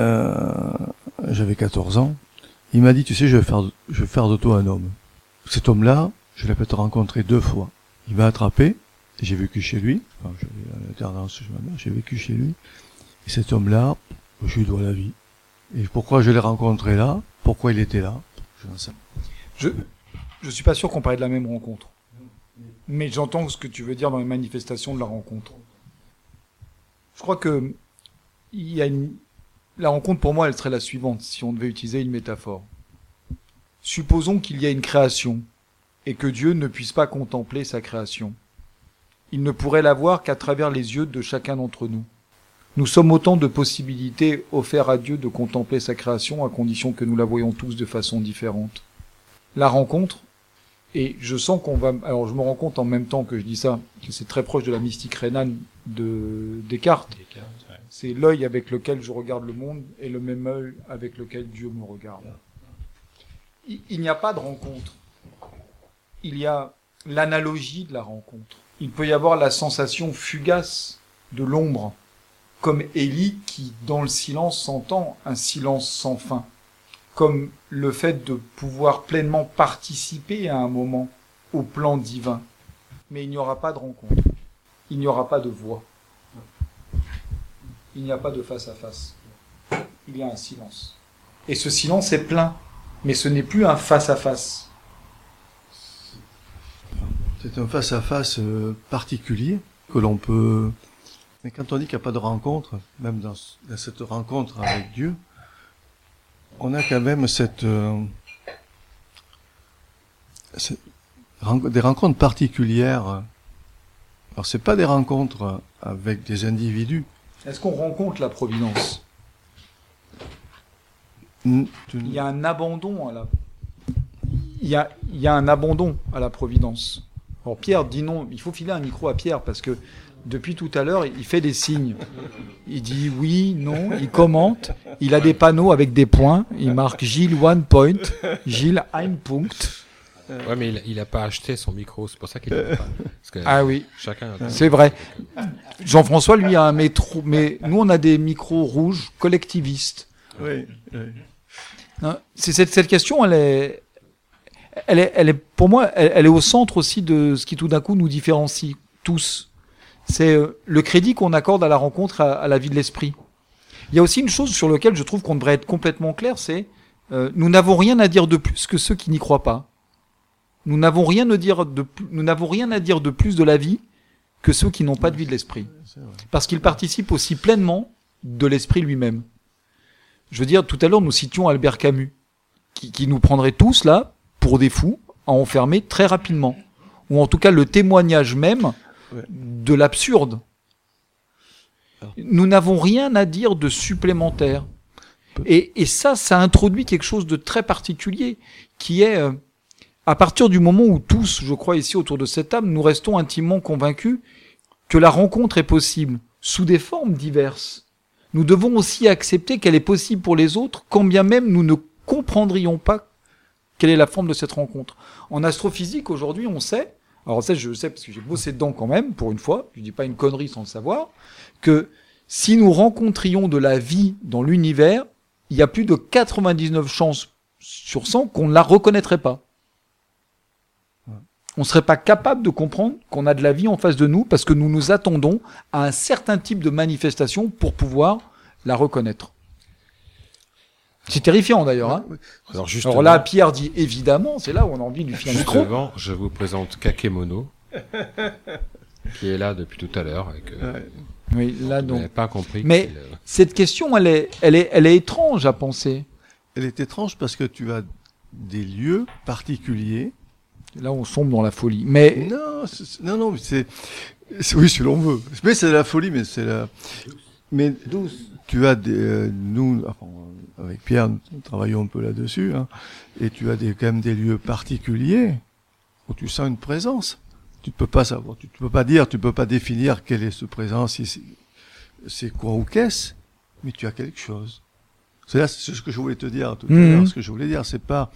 euh, j'avais 14 ans, il m'a dit, tu sais, je vais faire, je vais faire de toi un homme. Cet homme-là, je l'ai peut-être rencontré deux fois. Il m'a attrapé, et j'ai vécu chez lui, enfin, j'ai vécu chez lui. Et cet homme-là, je lui dois la vie. Et pourquoi je l'ai rencontré là? Pourquoi il était là? Je je suis pas sûr qu'on parlait de la même rencontre. Mais j'entends ce que tu veux dire dans les manifestations de la rencontre. Je crois que il y a une la rencontre pour moi elle serait la suivante si on devait utiliser une métaphore. Supposons qu'il y ait une création et que Dieu ne puisse pas contempler sa création. Il ne pourrait la voir qu'à travers les yeux de chacun d'entre nous. Nous sommes autant de possibilités offertes à Dieu de contempler sa création à condition que nous la voyons tous de façon différente la rencontre, et je sens qu'on va... Alors je me rends compte en même temps que je dis ça, que c'est très proche de la mystique rénane de Descartes. Descartes, ouais. C'est l'œil avec lequel je regarde le monde et le même œil avec lequel Dieu me regarde. Il, il n'y a pas de rencontre. Il y a l'analogie de la rencontre. Il peut y avoir la sensation fugace de l'ombre, comme Élie qui, dans le silence, s'entend un silence sans fin comme le fait de pouvoir pleinement participer à un moment au plan divin. Mais il n'y aura pas de rencontre. Il n'y aura pas de voix. Il n'y a pas de face à face. Il y a un silence. Et ce silence est plein. Mais ce n'est plus un face à face. C'est un face-à-face euh, particulier que l'on peut... Mais quand on dit qu'il n'y a pas de rencontre, même dans, ce- dans cette rencontre avec Dieu, on a quand même cette... euh, cette- des rencontres particulières. Alors c'est pas des rencontres avec des individus. Est-ce qu'on rencontre la providence? Il y a un abandon à la il y a, il y a un abandon à la providence. Alors Pierre dit non, il faut filer un micro à Pierre parce que depuis tout à l'heure, il fait des signes. Il dit oui, non, il commente, il a des panneaux avec des points, il marque Gilles one point, Gilles ein Punkt. Ouais, mais il, il a pas acheté son micro, c'est pour ça qu'il l'a pas. Ah oui, chacun a c'est vrai. Jean-François, lui, a un métro, mais nous, on a des micros rouges collectivistes. Oui, oui. Hein, C'est cette, cette question, elle est, elle est, elle est, pour moi, elle, elle est au centre aussi de ce qui tout d'un coup nous différencie tous. C'est euh, le crédit qu'on accorde à la rencontre, à, à la vie de l'esprit. Il y a aussi une chose sur laquelle je trouve qu'on devrait être complètement clair, c'est euh, nous n'avons rien à dire de plus que ceux qui n'y croient pas. Nous n'avons rien à dire de nous n'avons rien à dire de plus de la vie que ceux qui n'ont pas de vie de l'esprit, parce qu'ils participent aussi pleinement de l'esprit lui-même. Je veux dire, tout à l'heure, nous citions Albert Camus, qui, qui nous prendrait tous là pour des fous, à enfermer très rapidement, ou en tout cas le témoignage même Ouais. de l'absurde. Nous n'avons rien à dire de supplémentaire. Et, et ça, ça introduit quelque chose de très particulier, qui est, euh, à partir du moment où tous, je crois ici autour de cette table, nous restons intimement convaincus que la rencontre est possible, sous des formes diverses, nous devons aussi accepter qu'elle est possible pour les autres, quand bien même nous ne comprendrions pas quelle est la forme de cette rencontre? En astrophysique, aujourd'hui, on sait, alors ça je le sais parce que j'ai bossé dedans quand même, pour une fois, je dis pas une connerie sans le savoir, que si nous rencontrions de la vie dans l'univers, il y a plus de 99 chances sur 100 qu'on ne la reconnaîtrait pas. On ne serait pas capable de comprendre qu'on a de la vie en face de nous parce que nous nous attendons à un certain type de manifestation pour pouvoir la reconnaître. C'est terrifiant d'ailleurs. Hein Alors justement, Alors là, Pierre dit évidemment, c'est là où on a envie de lui filer un micro. justement, je vous présente Kakemono, qui est là depuis tout à l'heure Ouais. Oui, là vous donc. n'avez pas compris. Mais- euh, Cette question, elle est, elle est, elle est étrange à penser. Elle est étrange parce que tu as des lieux particuliers. Là, on sombre dans la folie. Mais Non, non, non, c'est, oui, si l'on veut. Mais c'est la folie, mais c'est la, mais tu as des, euh, nous, enfin, avec Pierre, nous travaillons un peu là-dessus, hein, et tu as des, quand même des lieux particuliers où tu sens une présence. Tu ne peux pas savoir, tu ne peux pas dire, tu peux pas définir quelle est cette présence, si c'est- quoi ou qu'est-ce, mais tu as quelque chose. C'est là, c'est ce que je voulais te dire tout à Mhm. l'heure. Ce que je voulais dire, c'est pas,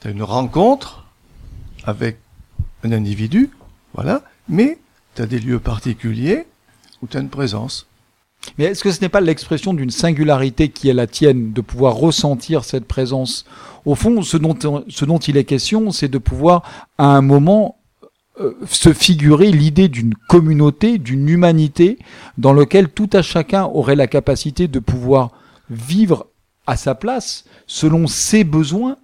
tu as une rencontre avec un individu, voilà, mais tu as des lieux particuliers où tu as une présence. Mais est-ce que ce n'est pas l'expression d'une singularité qui est la tienne, de pouvoir ressentir cette présence? Au fond, ce dont, il est question, c'est de pouvoir, à un moment, euh, se figurer l'idée d'une communauté, d'une humanité, dans lequel tout à chacun aurait la capacité de pouvoir vivre à sa place, selon ses besoins,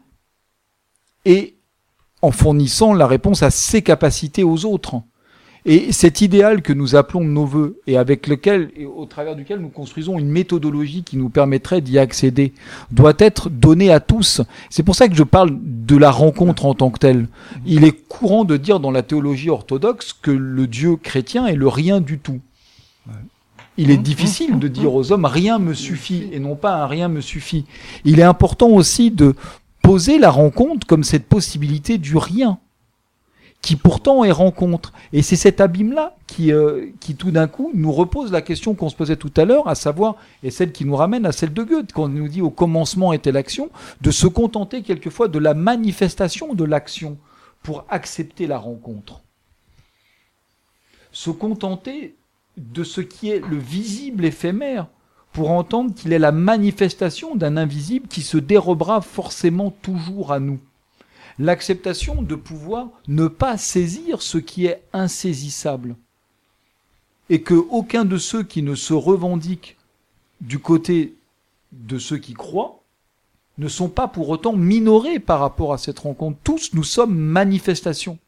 et en fournissant la réponse à ses capacités aux autres. Et cet idéal que nous appelons nos voeux et avec lequel et au travers duquel nous construisons une méthodologie qui nous permettrait d'y accéder doit être donné à tous. C'est pour ça que je parle de la rencontre en tant que telle. Il est courant de dire dans la théologie orthodoxe que le Dieu chrétien est le rien du tout. Il est difficile de dire aux hommes rien me suffit et non pas un rien me suffit. Il est important aussi de poser la rencontre comme cette possibilité du rien qui pourtant est rencontre. Et c'est cet abîme-là qui, euh, qui tout d'un coup nous repose la question qu'on se posait tout à l'heure, à savoir, et celle qui nous ramène à celle de Goethe, quand on nous dit au commencement était l'action, de se contenter quelquefois de la manifestation de l'action pour accepter la rencontre. Se contenter de ce qui est le visible éphémère pour entendre qu'il est la manifestation d'un invisible qui se dérobera forcément toujours à nous l'acceptation de pouvoir ne pas saisir ce qui est insaisissable. Et que aucun de ceux qui ne se revendiquent du côté de ceux qui croient ne sont pas pour autant minorés par rapport à cette rencontre. Tous, nous sommes manifestations.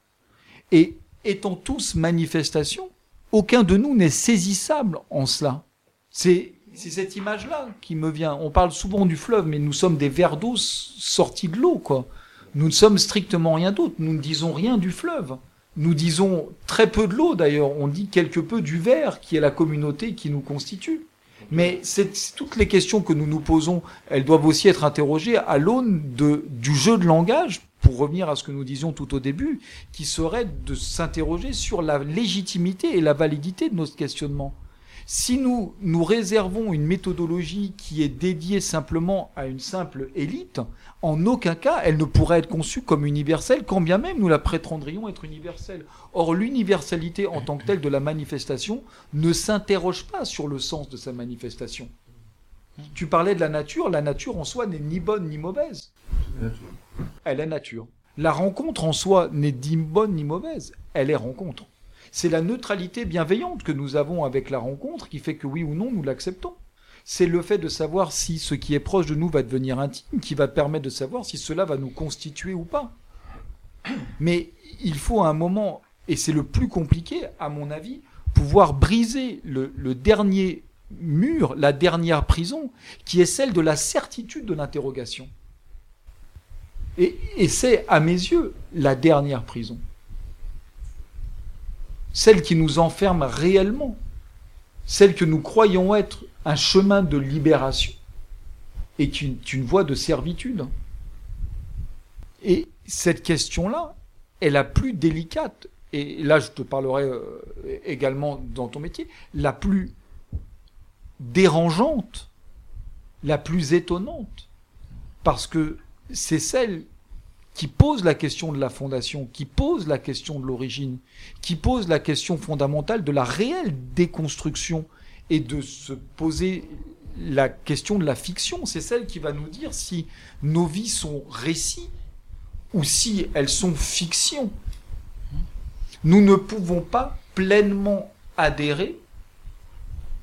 Et étant tous manifestations, aucun de nous n'est saisissable en cela. C'est cette image-là qui me vient. On parle souvent du fleuve, mais nous sommes des vers d'eau sortis de l'eau, quoi. Nous ne sommes strictement rien d'autre. Nous ne disons rien du fleuve. Nous disons très peu de l'eau d'ailleurs. On dit quelque peu du verre qui est la communauté qui nous constitue. Mais toutes les questions que nous nous posons, elles doivent aussi être interrogées à l'aune du jeu de langage pour revenir à ce que nous disions tout au début, qui serait de s'interroger sur la légitimité et la validité de notre questionnement. Si nous nous réservons une méthodologie qui est dédiée simplement à une simple élite, en aucun cas elle ne pourrait être conçue comme universelle, quand bien même nous la prétendrions être universelle. Or, l'universalité en tant que telle de la manifestation ne s'interroge pas sur le sens de sa manifestation. Tu parlais de la nature, la nature en soi n'est ni bonne ni mauvaise. Elle est nature. La rencontre en soi n'est ni bonne ni mauvaise, elle est rencontre. C'est la neutralité bienveillante que nous avons avec la rencontre qui fait que oui ou non nous l'acceptons. C'est le fait de savoir si ce qui est proche de nous va devenir intime qui va permettre de savoir si cela va nous constituer ou pas. Mais il faut à un moment, et c'est le plus compliqué à mon avis, pouvoir briser le, dernier mur, la dernière prison, qui est celle de la certitude de l'interrogation. Et c'est, à mes yeux, la dernière prison. Celle qui nous enferme réellement. Celle que nous croyons être un chemin de libération est une, une voie de servitude. Et cette question-là est la plus délicate. Et là, je te parlerai euh, également dans ton métier, la plus dérangeante, la plus étonnante, parce que c'est celle qui pose la question de la fondation, qui pose la question de l'origine, qui pose la question fondamentale de la réelle déconstruction et de se poser la question de la fiction. C'est celle qui va nous dire si nos vies sont récits ou si elles sont fiction. Nous ne pouvons pas pleinement adhérer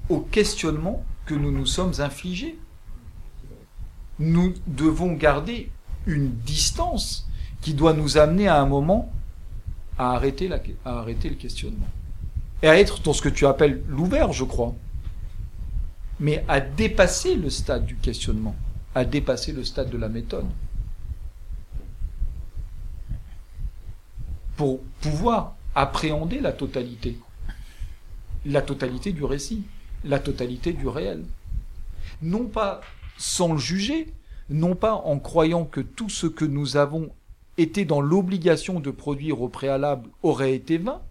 au questionnement que nous nous sommes infligés. Nous devons garder une distance qui doit nous amener à un moment à arrêter, le questionnement. Et à être dans ce que tu appelles l'ouvert, je crois. Mais à dépasser le stade du questionnement, à dépasser le stade de la méthode. Pour pouvoir appréhender la totalité, la totalité du récit la totalité du réel. Non pas sans le juger, non pas en croyant que tout ce que nous avons été dans l'obligation de produire au préalable aurait été vain,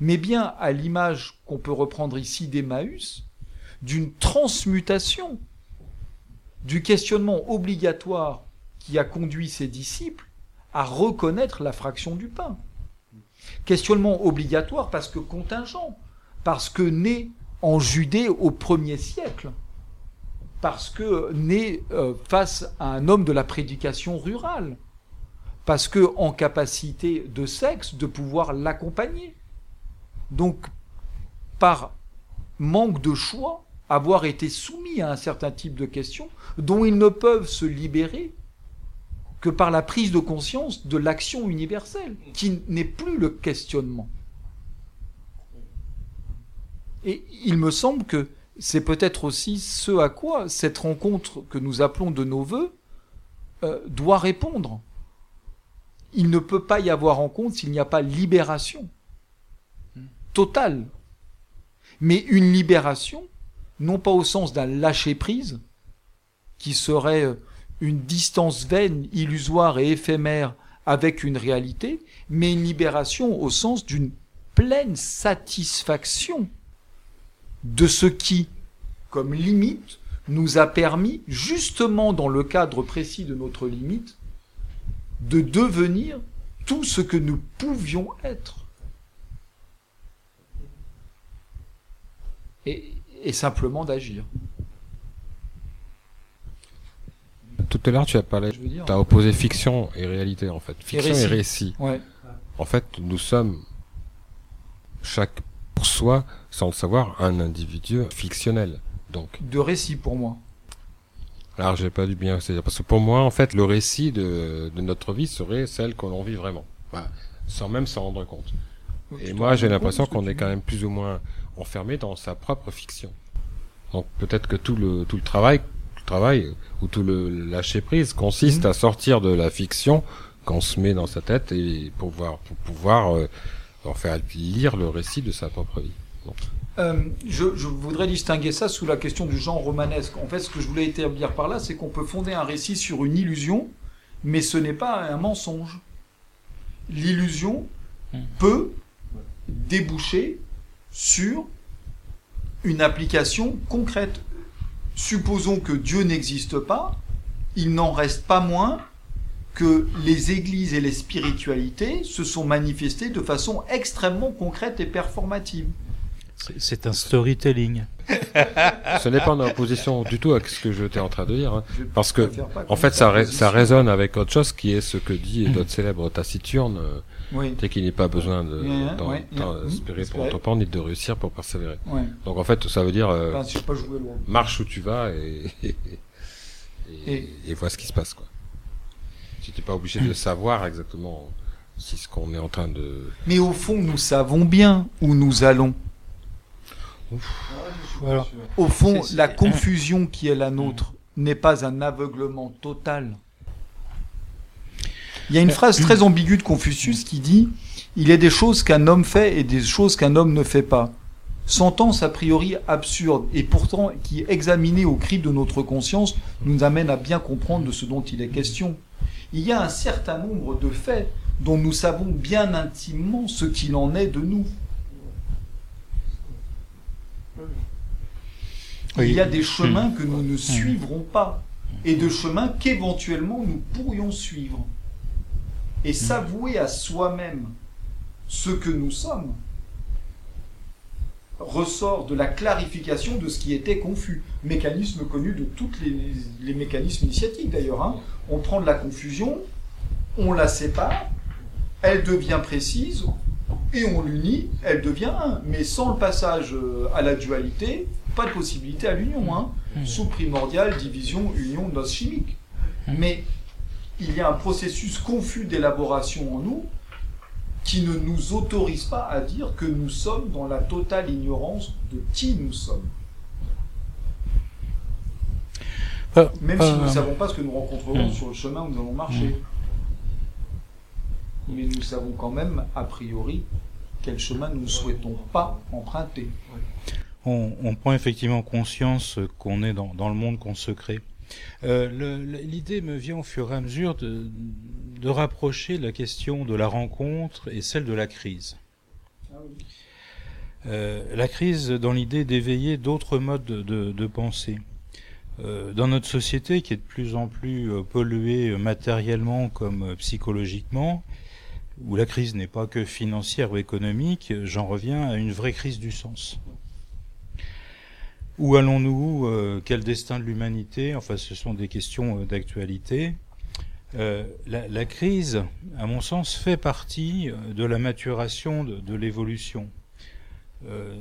mais bien à l'image qu'on peut reprendre ici d'Emmaüs, d'une transmutation du questionnement obligatoire qui a conduit ses disciples à reconnaître la fraction du pain. Questionnement obligatoire parce que contingent, parce que né en Judée au premier siècle, parce que né euh, face à un homme de la prédication rurale, parce que en capacité de sexe de pouvoir l'accompagner. Donc, par manque de choix, avoir été soumis à un certain type de questions dont ils ne peuvent se libérer que par la prise de conscience de l'action universelle, qui n'est plus le questionnement. Et il me semble que c'est peut-être aussi ce à quoi cette rencontre que nous appelons de nos voeux euh, doit répondre. Il ne peut pas y avoir rencontre s'il n'y a pas libération totale. Mais une libération, non pas au sens d'un lâcher-prise, qui serait euh, une distance vaine, illusoire et éphémère avec une réalité, mais une libération au sens d'une pleine satisfaction de ce qui, comme limite, nous a permis, justement dans le cadre précis de notre limite, de devenir tout ce que nous pouvions être. Et, et simplement d'agir. Tout à l'heure, tu as parlé, tu as opposé fiction et réalité, en fait. Fiction et récit. récit. Ouais. En fait, nous sommes, chaque pour soi, sans le savoir, un individu fictionnel. Donc, De récit pour moi. alors j'ai pas dû bien, c'est parce que pour moi, en fait, le récit de, de notre vie serait celle que l'on vit vraiment, Voilà. sans même s'en rendre compte. Et moi, j'ai l'impression qu'on est quand même plus ou moins enfermé dans sa propre fiction. Donc peut-être que tout le tout le travail, le travail ou tout le lâcher prise consiste Mhm. à sortir de la fiction qu'on se met dans sa tête et pour pouvoir pour pouvoir euh, faire lire le récit de sa propre vie. Euh, je, je voudrais distinguer ça sous la question du genre romanesque. En fait, ce que je voulais établir par là, c'est qu'on peut fonder un récit sur une illusion, mais ce n'est pas un mensonge. L'illusion peut déboucher sur une application concrète. Supposons que Dieu n'existe pas, il n'en reste pas moins que les églises et les spiritualités se sont manifestées de façon extrêmement concrète et performative. C'est- un storytelling. Ce n'est pas en opposition du tout à ce que j'étais en train de dire. hein. Je Parce que, En fait, ça, ré- position. ça résonne avec autre chose qui est ce que dit notre célèbre Taciturne, euh, Oui, c'est qu'il n'est pas besoin de Ouais, d'en- ouais, d'en ouais. espérer pour entreprendre ni de réussir pour persévérer. ouais. Donc en fait, ça veut dire euh, Enfin, je sais pas jouer loin. marche où tu vas et, et, Et- et vois ce qui se passe. Quoi. Tu n'es pas obligé de savoir exactement si ce qu'on est en train de... Mais au fond, nous savons bien où nous allons. Voilà. Au fond, C'est- c'est- la confusion qui est la nôtre n'est pas un aveuglement total. Il y a une phrase très ambiguë de Confucius qui dit Il y a des choses qu'un homme fait et des choses qu'un homme ne fait pas. Sentence a priori absurde et pourtant qui, examinée au cri de notre conscience, nous amène à bien comprendre de ce dont il est question. Il y a un certain nombre de faits dont nous savons bien intimement ce qu'il en est de nous. Il y a des chemins que nous ne suivrons pas et de chemins qu'éventuellement nous pourrions suivre. Et s'avouer à soi-même ce que nous sommes ressort de la clarification de ce qui était confus. Mécanisme connu de tous les, les mécanismes initiatiques d'ailleurs. hein. On prend de la confusion, on la sépare, elle devient précise, et on l'unit, elle devient un. Mais sans le passage euh, à la dualité, pas de possibilité à l'union. Hein. Sous primordial, division, union, noce chimique. Mais il y a un processus confus d'élaboration en nous qui ne nous autorise pas à dire que nous sommes dans la totale ignorance de qui nous sommes. Pas- Même pas- si nous ne savons pas ce que nous rencontrerons Mm. sur le chemin où nous allons marcher. Mais nous savons quand même, a priori, quel chemin nous ne souhaitons pas emprunter. on, on prend effectivement conscience qu'on est dans, dans le monde qu'on se crée. Euh, L'idée me vient au fur et à mesure de, de rapprocher la question de la rencontre et celle de la crise. Euh, la crise dans l'idée d'éveiller d'autres modes de, de- de pensée. Euh, dans notre société qui est de plus en plus euh, polluée matériellement comme euh, psychologiquement, où la crise n'est pas que financière ou économique, j'en reviens à une vraie crise du sens. Où allons-nous Quel destin de l'humanité? Enfin, ce sont des questions d'actualité. La, la crise, à mon sens, fait partie de la maturation de, de l'évolution.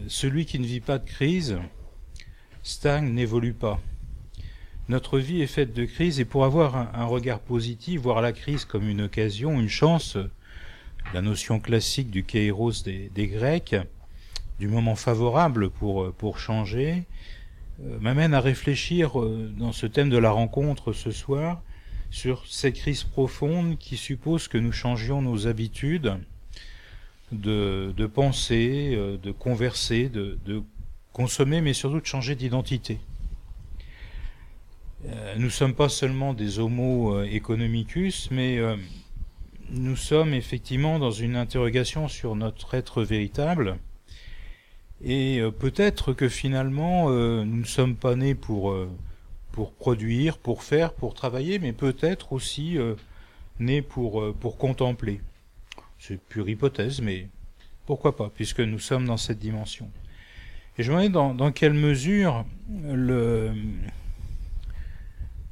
Celui qui ne vit pas de crise stagne, n'évolue pas. Notre vie est faite de crises et pour avoir un, regard positif, voir la crise comme une occasion, une chance, la notion classique du kairos des, Grecs, du moment favorable pour, changer, euh, m'amène à réfléchir euh, dans ce thème de la rencontre ce soir sur cette crise profonde qui suppose que nous changions nos habitudes de, de penser, euh, de converser, de consommer, mais surtout de changer d'identité. Euh, nous ne sommes pas seulement des homo euh, economicus, mais euh, nous sommes effectivement dans une interrogation sur notre être véritable. Et peut-être que finalement, nous ne sommes pas nés pour, pour produire, pour faire, pour travailler, mais peut-être aussi nés pour, pour contempler. C'est pure hypothèse, mais pourquoi pas, puisque nous sommes dans cette dimension. Et je me demande dans, dans quelle mesure, le,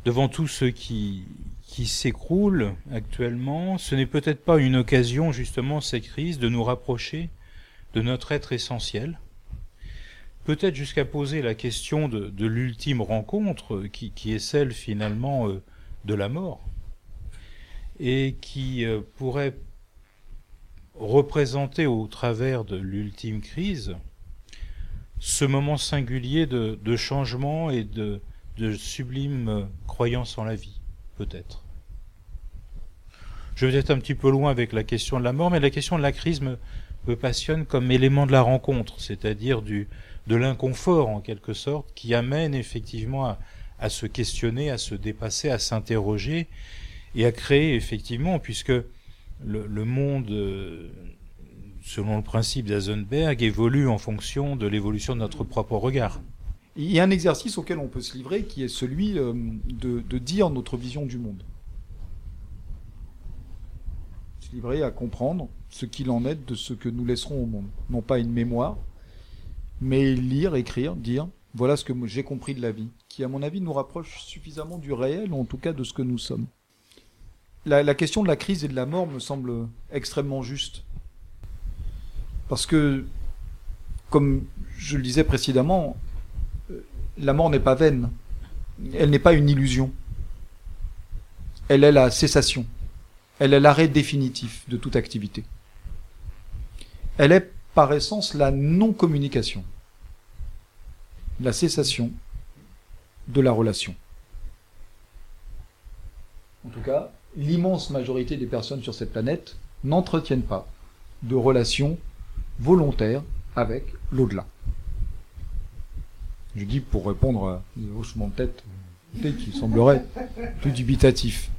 devant tout ce qui, qui s'écroule actuellement, ce n'est peut-être pas une occasion, justement, cette crise, de nous rapprocher de notre être essentiel, peut-être jusqu'à poser la question de, l'ultime rencontre, qui, qui, est celle finalement euh, de la mort, et qui euh, pourrait représenter au travers de l'ultime crise ce moment singulier de changement et de, de sublime croyance en la vie, peut-être. Je vais être un petit peu loin avec la question de la mort, mais la question de la crise me, passionne comme élément de la rencontre, c'est-à-dire du, de l'inconfort en quelque sorte, qui amène effectivement à, se questionner, à se dépasser, à s'interroger, et à créer effectivement, puisque le, monde, euh, selon le principe d'Eisenberg, évolue en fonction de l'évolution de notre propre regard. Il y a un exercice auquel on peut se livrer qui est celui euh, de, dire notre vision du monde. Se livrer à comprendre ce qu'il en est de ce que nous laisserons au monde. Non pas une mémoire, mais lire, écrire, dire voilà ce que j'ai compris de la vie, qui à mon avis nous rapproche suffisamment du réel, ou en tout cas de ce que nous sommes. La, question de la crise et de la mort me semble extrêmement juste. Parce que, comme je le disais précédemment, la mort n'est pas vaine. Elle n'est pas une illusion. Elle est la cessation. Elle est l'arrêt définitif de toute activité. Elle est par essence la non-communication. La cessation de la relation. En tout cas, l'immense majorité des personnes sur cette planète n'entretiennent pas de relation volontaire avec l'au-delà. Je dis pour répondre à des hochements de tête euh, qui sembleraient plus dubitatifs.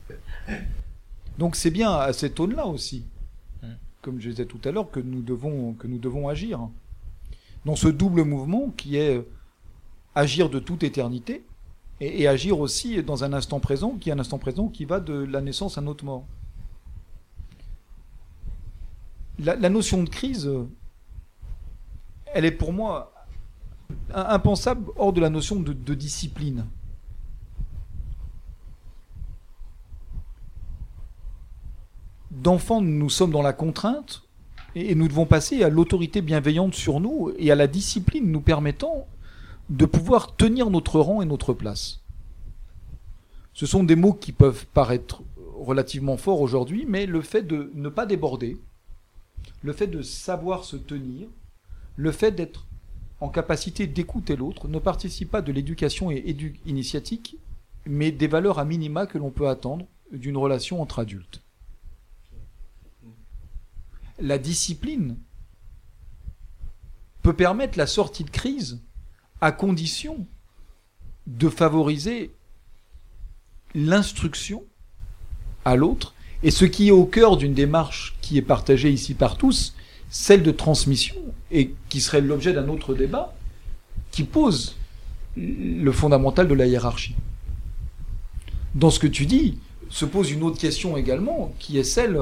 Donc c'est bien à cette aune-là aussi, comme je disais tout à l'heure, que nous devons que nous devons agir dans ce double mouvement qui est euh, agir de toute éternité et, agir aussi dans un instant présent qui est un instant présent qui va de la naissance à notre mort. La, notion de crise, euh, elle est pour moi impensable hors de la notion de, discipline. D'enfants, nous sommes dans la contrainte et nous devons passer à l'autorité bienveillante sur nous et à la discipline nous permettant de pouvoir tenir notre rang et notre place. Ce sont des mots qui peuvent paraître relativement forts aujourd'hui, mais le fait de ne pas déborder, le fait de savoir se tenir, le fait d'être en capacité d'écouter l'autre ne participe pas de l'éducation et initiatique, mais des valeurs à minima que l'on peut attendre d'une relation entre adultes. La discipline peut permettre la sortie de crise à condition de favoriser l'instruction à l'autre et ce qui est au cœur d'une démarche qui est partagée ici par tous, celle de transmission et qui serait l'objet d'un autre débat qui pose le fondamental de la hiérarchie. Dans ce que tu dis, se pose une autre question également qui est celle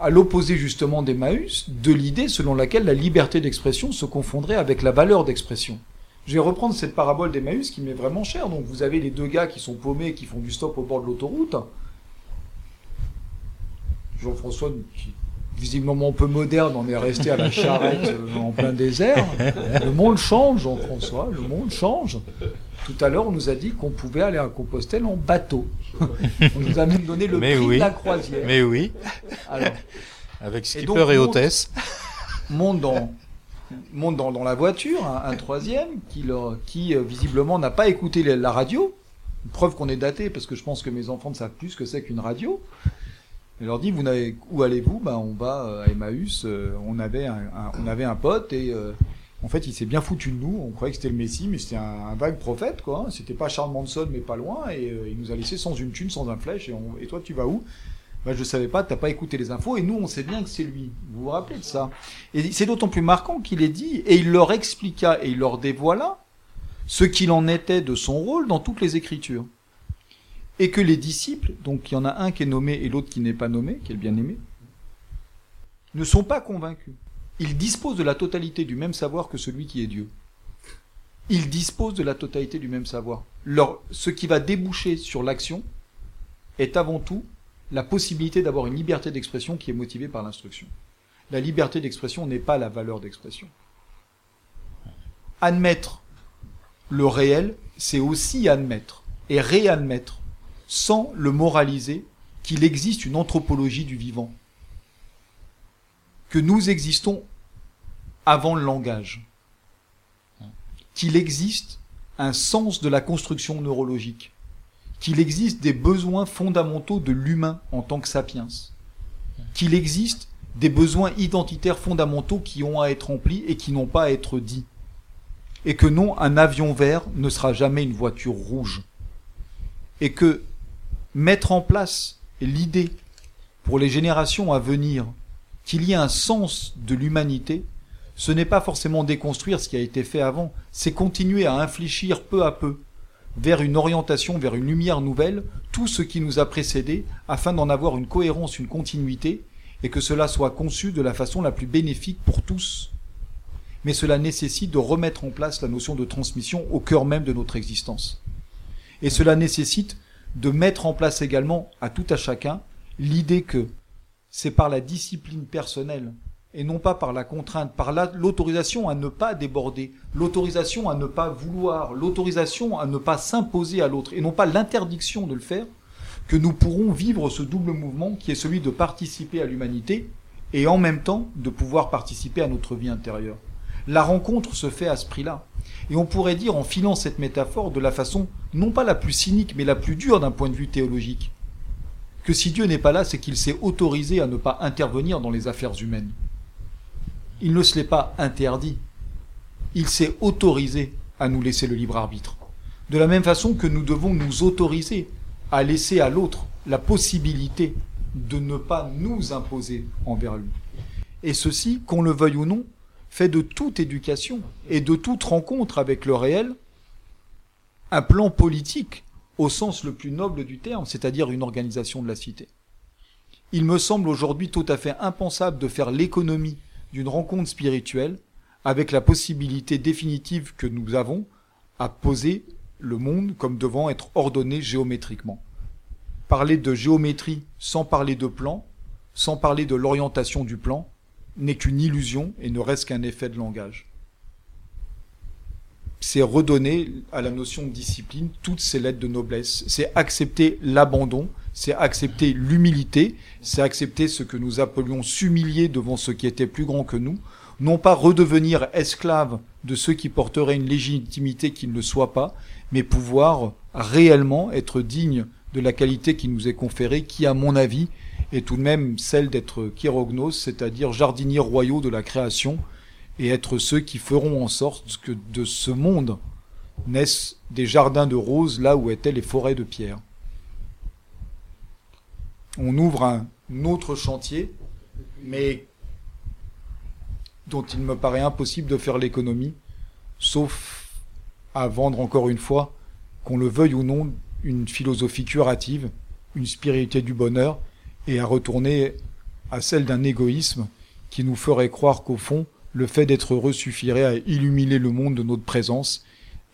à l'opposé justement d'Emmaüs, de l'idée selon laquelle la liberté d'expression se confondrait avec la valeur d'expression. Je vais reprendre cette parabole d'Emmaüs qui m'est vraiment chère. Donc vous avez les deux gars qui sont paumés, qui font du stop au bord de l'autoroute. Jean-François, qui visiblement un peu moderne, en est resté à la charrette euh, en plein désert. Le monde change, Jean-François, le monde change. Tout à l'heure, on nous a dit qu'on pouvait aller à Compostelle en bateau. On nous a même donné le Mais prix oui. de la croisière. Mais oui, Alors, avec Et skipper donc, et, hôtesse. monte dans monte dans, dans la voiture, un, un troisième qui, leur, qui euh, visiblement n'a pas écouté la radio. Preuve qu'on est daté parce que je pense que mes enfants ne savent plus ce que c'est qu'une radio. Il leur dit vous n'avez où allez-vous? Ben on va euh, à Emmaüs. euh, on avait un, un- on avait un pote et euh, en fait il s'est bien foutu de nous. On croyait que c'était le Messie, mais c'était un, vague prophète quoi. C'était pas Charles Manson mais pas loin et il nous a laissé sans une thune, sans un flèche. Et, on- et toi tu vas où? Bah, je savais pas, t'as pas écouté les infos, et nous on sait bien que c'est lui. Vous vous rappelez de ça? Et c'est d'autant plus marquant qu'il est dit, et il leur expliqua et il leur dévoila ce qu'il en était de son rôle dans toutes les Écritures. Et que les disciples, donc il y en a un qui est nommé et l'autre qui n'est pas nommé, qui est le bien-aimé, ne sont pas convaincus. Ils disposent de la totalité du même savoir que celui qui est Dieu. Ils disposent de la totalité du même savoir. Ce qui va déboucher sur l'action est avant tout la possibilité d'avoir une liberté d'expression qui est motivée par l'instruction. La liberté d'expression n'est pas la valeur d'expression. Admettre le réel, c'est aussi admettre et réadmettre, sans le moraliser, qu'il existe une anthropologie du vivant, que nous existons avant le langage, qu'il existe un sens de la construction neurologique, qu'il existe des besoins fondamentaux de l'humain en tant que sapiens, qu'il existe des besoins identitaires fondamentaux qui ont à être remplis et qui n'ont pas à être dits, et que non, un avion vert ne sera jamais une voiture rouge, et que mettre en place l'idée pour les générations à venir qu'il y ait un sens de l'humanité, ce n'est pas forcément déconstruire ce qui a été fait avant, c'est continuer à infléchir peu à peu vers une orientation, vers une lumière nouvelle, tout ce qui nous a précédé, afin d'en avoir une cohérence, une continuité, et que cela soit conçu de la façon la plus bénéfique pour tous. Mais cela nécessite de remettre en place la notion de transmission au cœur même de notre existence. Et cela nécessite de mettre en place également à tout à chacun l'idée que c'est par la discipline personnelle et non pas par la contrainte, par la- l'autorisation à ne pas déborder, l'autorisation à ne pas vouloir, l'autorisation à ne pas s'imposer à l'autre, et non pas l'interdiction de le faire, que nous pourrons vivre ce double mouvement qui est celui de participer à l'humanité et en même temps de pouvoir participer à notre vie intérieure. La rencontre se fait à ce prix-là. Et on pourrait dire, en filant cette métaphore de la façon non pas la plus cynique, mais la plus dure d'un point de vue théologique, que si Dieu n'est pas là, c'est qu'il s'est autorisé à ne pas intervenir dans les affaires humaines. Il ne se l'est pas interdit. Il s'est autorisé à nous laisser le libre arbitre. De la même façon que nous devons nous autoriser à laisser à l'autre la possibilité de ne pas nous imposer envers lui. Et ceci, qu'on le veuille ou non, fait de toute éducation et de toute rencontre avec le réel un plan politique au sens le plus noble du terme, c'est-à-dire une organisation de la cité. Il me semble aujourd'hui tout à fait impensable de faire l'économie d'une rencontre spirituelle avec la possibilité définitive que nous avons à poser le monde comme devant être ordonné géométriquement. Parler de géométrie sans parler de plan, sans parler de l'orientation du plan, n'est qu'une illusion et ne reste qu'un effet de langage. C'est redonner à la notion de discipline toutes ses lettres de noblesse. C'est accepter l'abandon, c'est accepter l'humilité, c'est accepter ce que nous appelions s'humilier devant ce qui était plus grand que nous, non pas redevenir esclave de ceux qui porteraient une légitimité qui ne le soit pas, mais pouvoir réellement être digne de la qualité qui nous est conférée, qui, à mon avis, est tout de même celle d'être chirognos, c'est-à-dire jardiniers royaux de la création, et être ceux qui feront en sorte que de ce monde naissent des jardins de roses là où étaient les forêts de pierre. On ouvre un autre chantier, mais dont il me paraît impossible de faire l'économie, sauf à vendre encore une fois, qu'on le veuille ou non, une philosophie curative, une spiritualité du bonheur, et à retourner à celle d'un égoïsme qui nous ferait croire qu'au fond, le fait d'être heureux suffirait à illuminer le monde de notre présence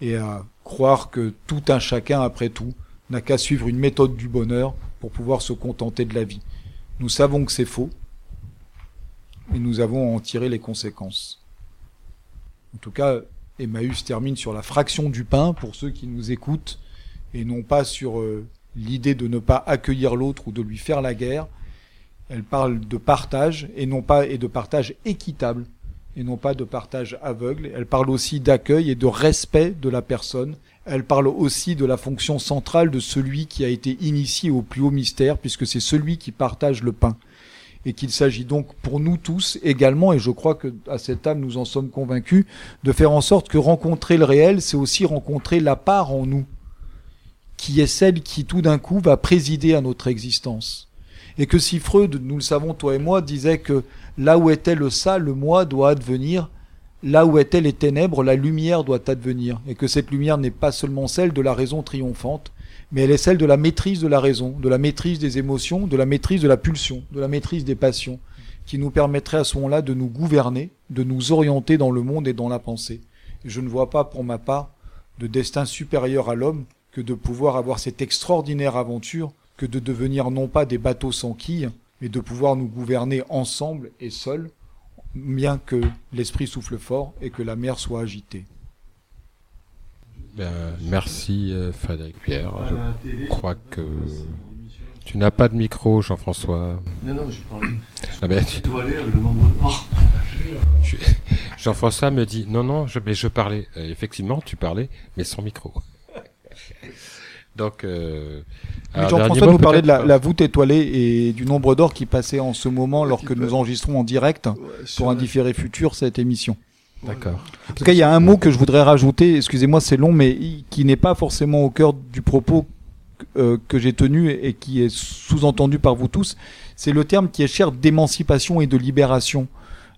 et à croire que tout un chacun, après tout, n'a qu'à suivre une méthode du bonheur pour pouvoir se contenter de la vie. Nous savons que c'est faux et nous avons à en tirer les conséquences. En tout cas, Emmaüs termine sur la fraction du pain pour ceux qui nous écoutent et non pas sur euh, l'idée de ne pas accueillir l'autre ou de lui faire la guerre. Elle parle de partage et non pas et de partage équitable et non pas de partage aveugle. Elle parle aussi d'accueil et de respect de la personne. Elle parle aussi de la fonction centrale de celui qui a été initié au plus haut mystère, puisque c'est celui qui partage le pain. Et qu'il s'agit donc pour nous tous également, et je crois que à cette table nous en sommes convaincus, de faire en sorte que rencontrer le réel, c'est aussi rencontrer la part en nous, qui est celle qui tout d'un coup va présider à notre existence. Et que si Freud, nous le savons toi et moi, disait que là où était le ça, le moi doit advenir, là où étaient les ténèbres, la lumière doit advenir, et que cette lumière n'est pas seulement celle de la raison triomphante, mais elle est celle de la maîtrise de la raison, de la maîtrise des émotions, de la maîtrise de la pulsion, de la maîtrise des passions, qui nous permettrait à ce moment-là de nous gouverner, de nous orienter dans le monde et dans la pensée. Je ne vois pas, pour ma part, de destin supérieur à l'homme que de pouvoir avoir cette extraordinaire aventure que de devenir non pas des bateaux sans quilles, mais de pouvoir nous gouverner ensemble et seuls, bien que l'esprit souffle fort et que la mer soit agitée. Ben, merci euh, Frédéric Pierre. Je crois que tu n'as pas de micro, Jean-François. Non, non, je parlais. Ah ben, tu- Tu dois aller avec le nombre de morts. je- Jean-François me dit non, non, je, mais je parlais. Euh, effectivement, tu parlais, mais sans micro. Donc, euh, Jean-François nous parlait de la, voûte étoilée et du nombre d'or qui passait en ce moment lorsque nous enregistrons en direct pour un différé futur cette émission. D'accord. En tout cas, il y a un mot que je voudrais rajouter, excusez-moi, c'est long, mais qui n'est pas forcément au cœur du propos euh, que j'ai tenu et qui est sous-entendu par vous tous, c'est le terme qui est cher d'émancipation et de libération.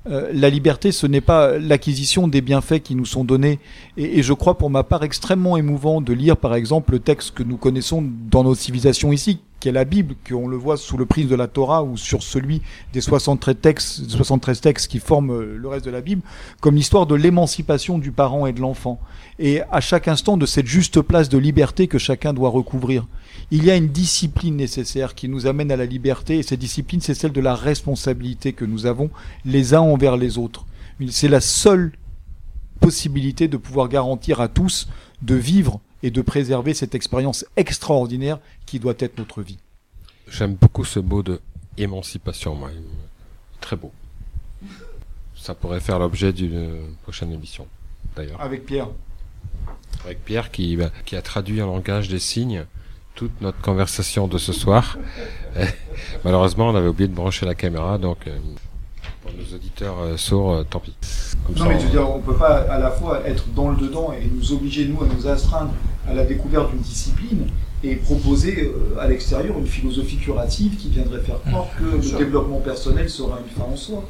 Euh, la liberté, ce n'est pas l'acquisition des bienfaits qui nous sont donnés. Et, et, je crois pour ma part extrêmement émouvant de lire par exemple le texte que nous connaissons dans nos civilisations ici, qui est la Bible, qu'on le voit sous le prisme de la Torah ou sur celui des 73 textes, 73 textes qui forment euh, le reste de la Bible, comme l'histoire de l'émancipation du parent et de l'enfant. Et à chaque instant de cette juste place de liberté que chacun doit recouvrir. Il y a une discipline nécessaire qui nous amène à la liberté, et cette discipline, c'est celle de la responsabilité que nous avons les uns envers les autres. C'est la seule possibilité de pouvoir garantir à tous de vivre et de préserver cette expérience extraordinaire qui doit être notre vie. J'aime beaucoup ce mot de émancipation, moi. Très beau. Ça pourrait faire l'objet d'une prochaine émission, d'ailleurs. Avec Pierre. Avec Pierre qui, bah, qui a traduit en langage des signes toute notre conversation de ce soir. Malheureusement, on avait oublié de brancher la caméra, donc euh, pour nos auditeurs euh, sourds, euh, tant pis. Comme non, ça, mais je veux dire, on peut pas à la fois être dans le dedans et nous obliger, nous, à nous astreindre à la découverte d'une discipline et proposer euh, à l'extérieur une philosophie curative qui viendrait faire croire que le développement personnel sera une fin en soi.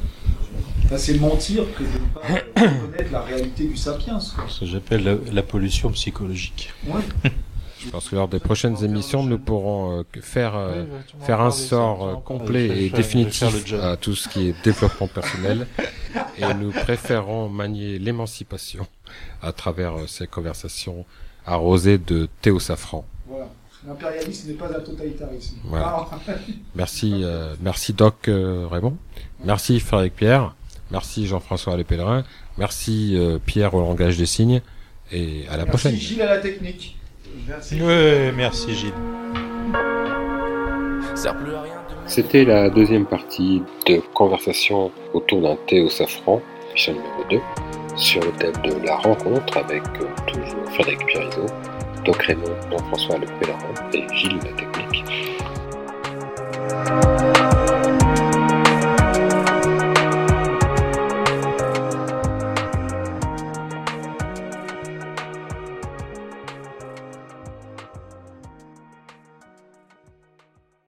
Enfin, c'est mentir que de ne pas reconnaître la réalité du sapiens. Ce que j'appelle la, la, pollution psychologique. Ouais. Je pense que lors des prochaines émissions, nous pourrons euh, faire, euh, faire un sort euh, complet et définitif à tout ce qui est développement personnel. et nous préférons manier l'émancipation à travers ces conversations arrosées de thé au safran. Voilà. L'impérialisme n'est pas un totalitarisme. Voilà. merci, euh, merci Doc euh, Raymond. Merci Frédéric Pierre. Merci Jean-François Le Pèlerin. Merci euh, Pierre au langage des signes. Et à la merci prochaine. Gilles à la technique. Merci. Gilles. C'était la deuxième partie de conversation autour d'un thé au safran, épisode numéro 2, sur le thème de la rencontre avec euh, toujours Frédéric Pierizot, Doc Raymond, Jean-François Le Pélerin et Gilles La Technique.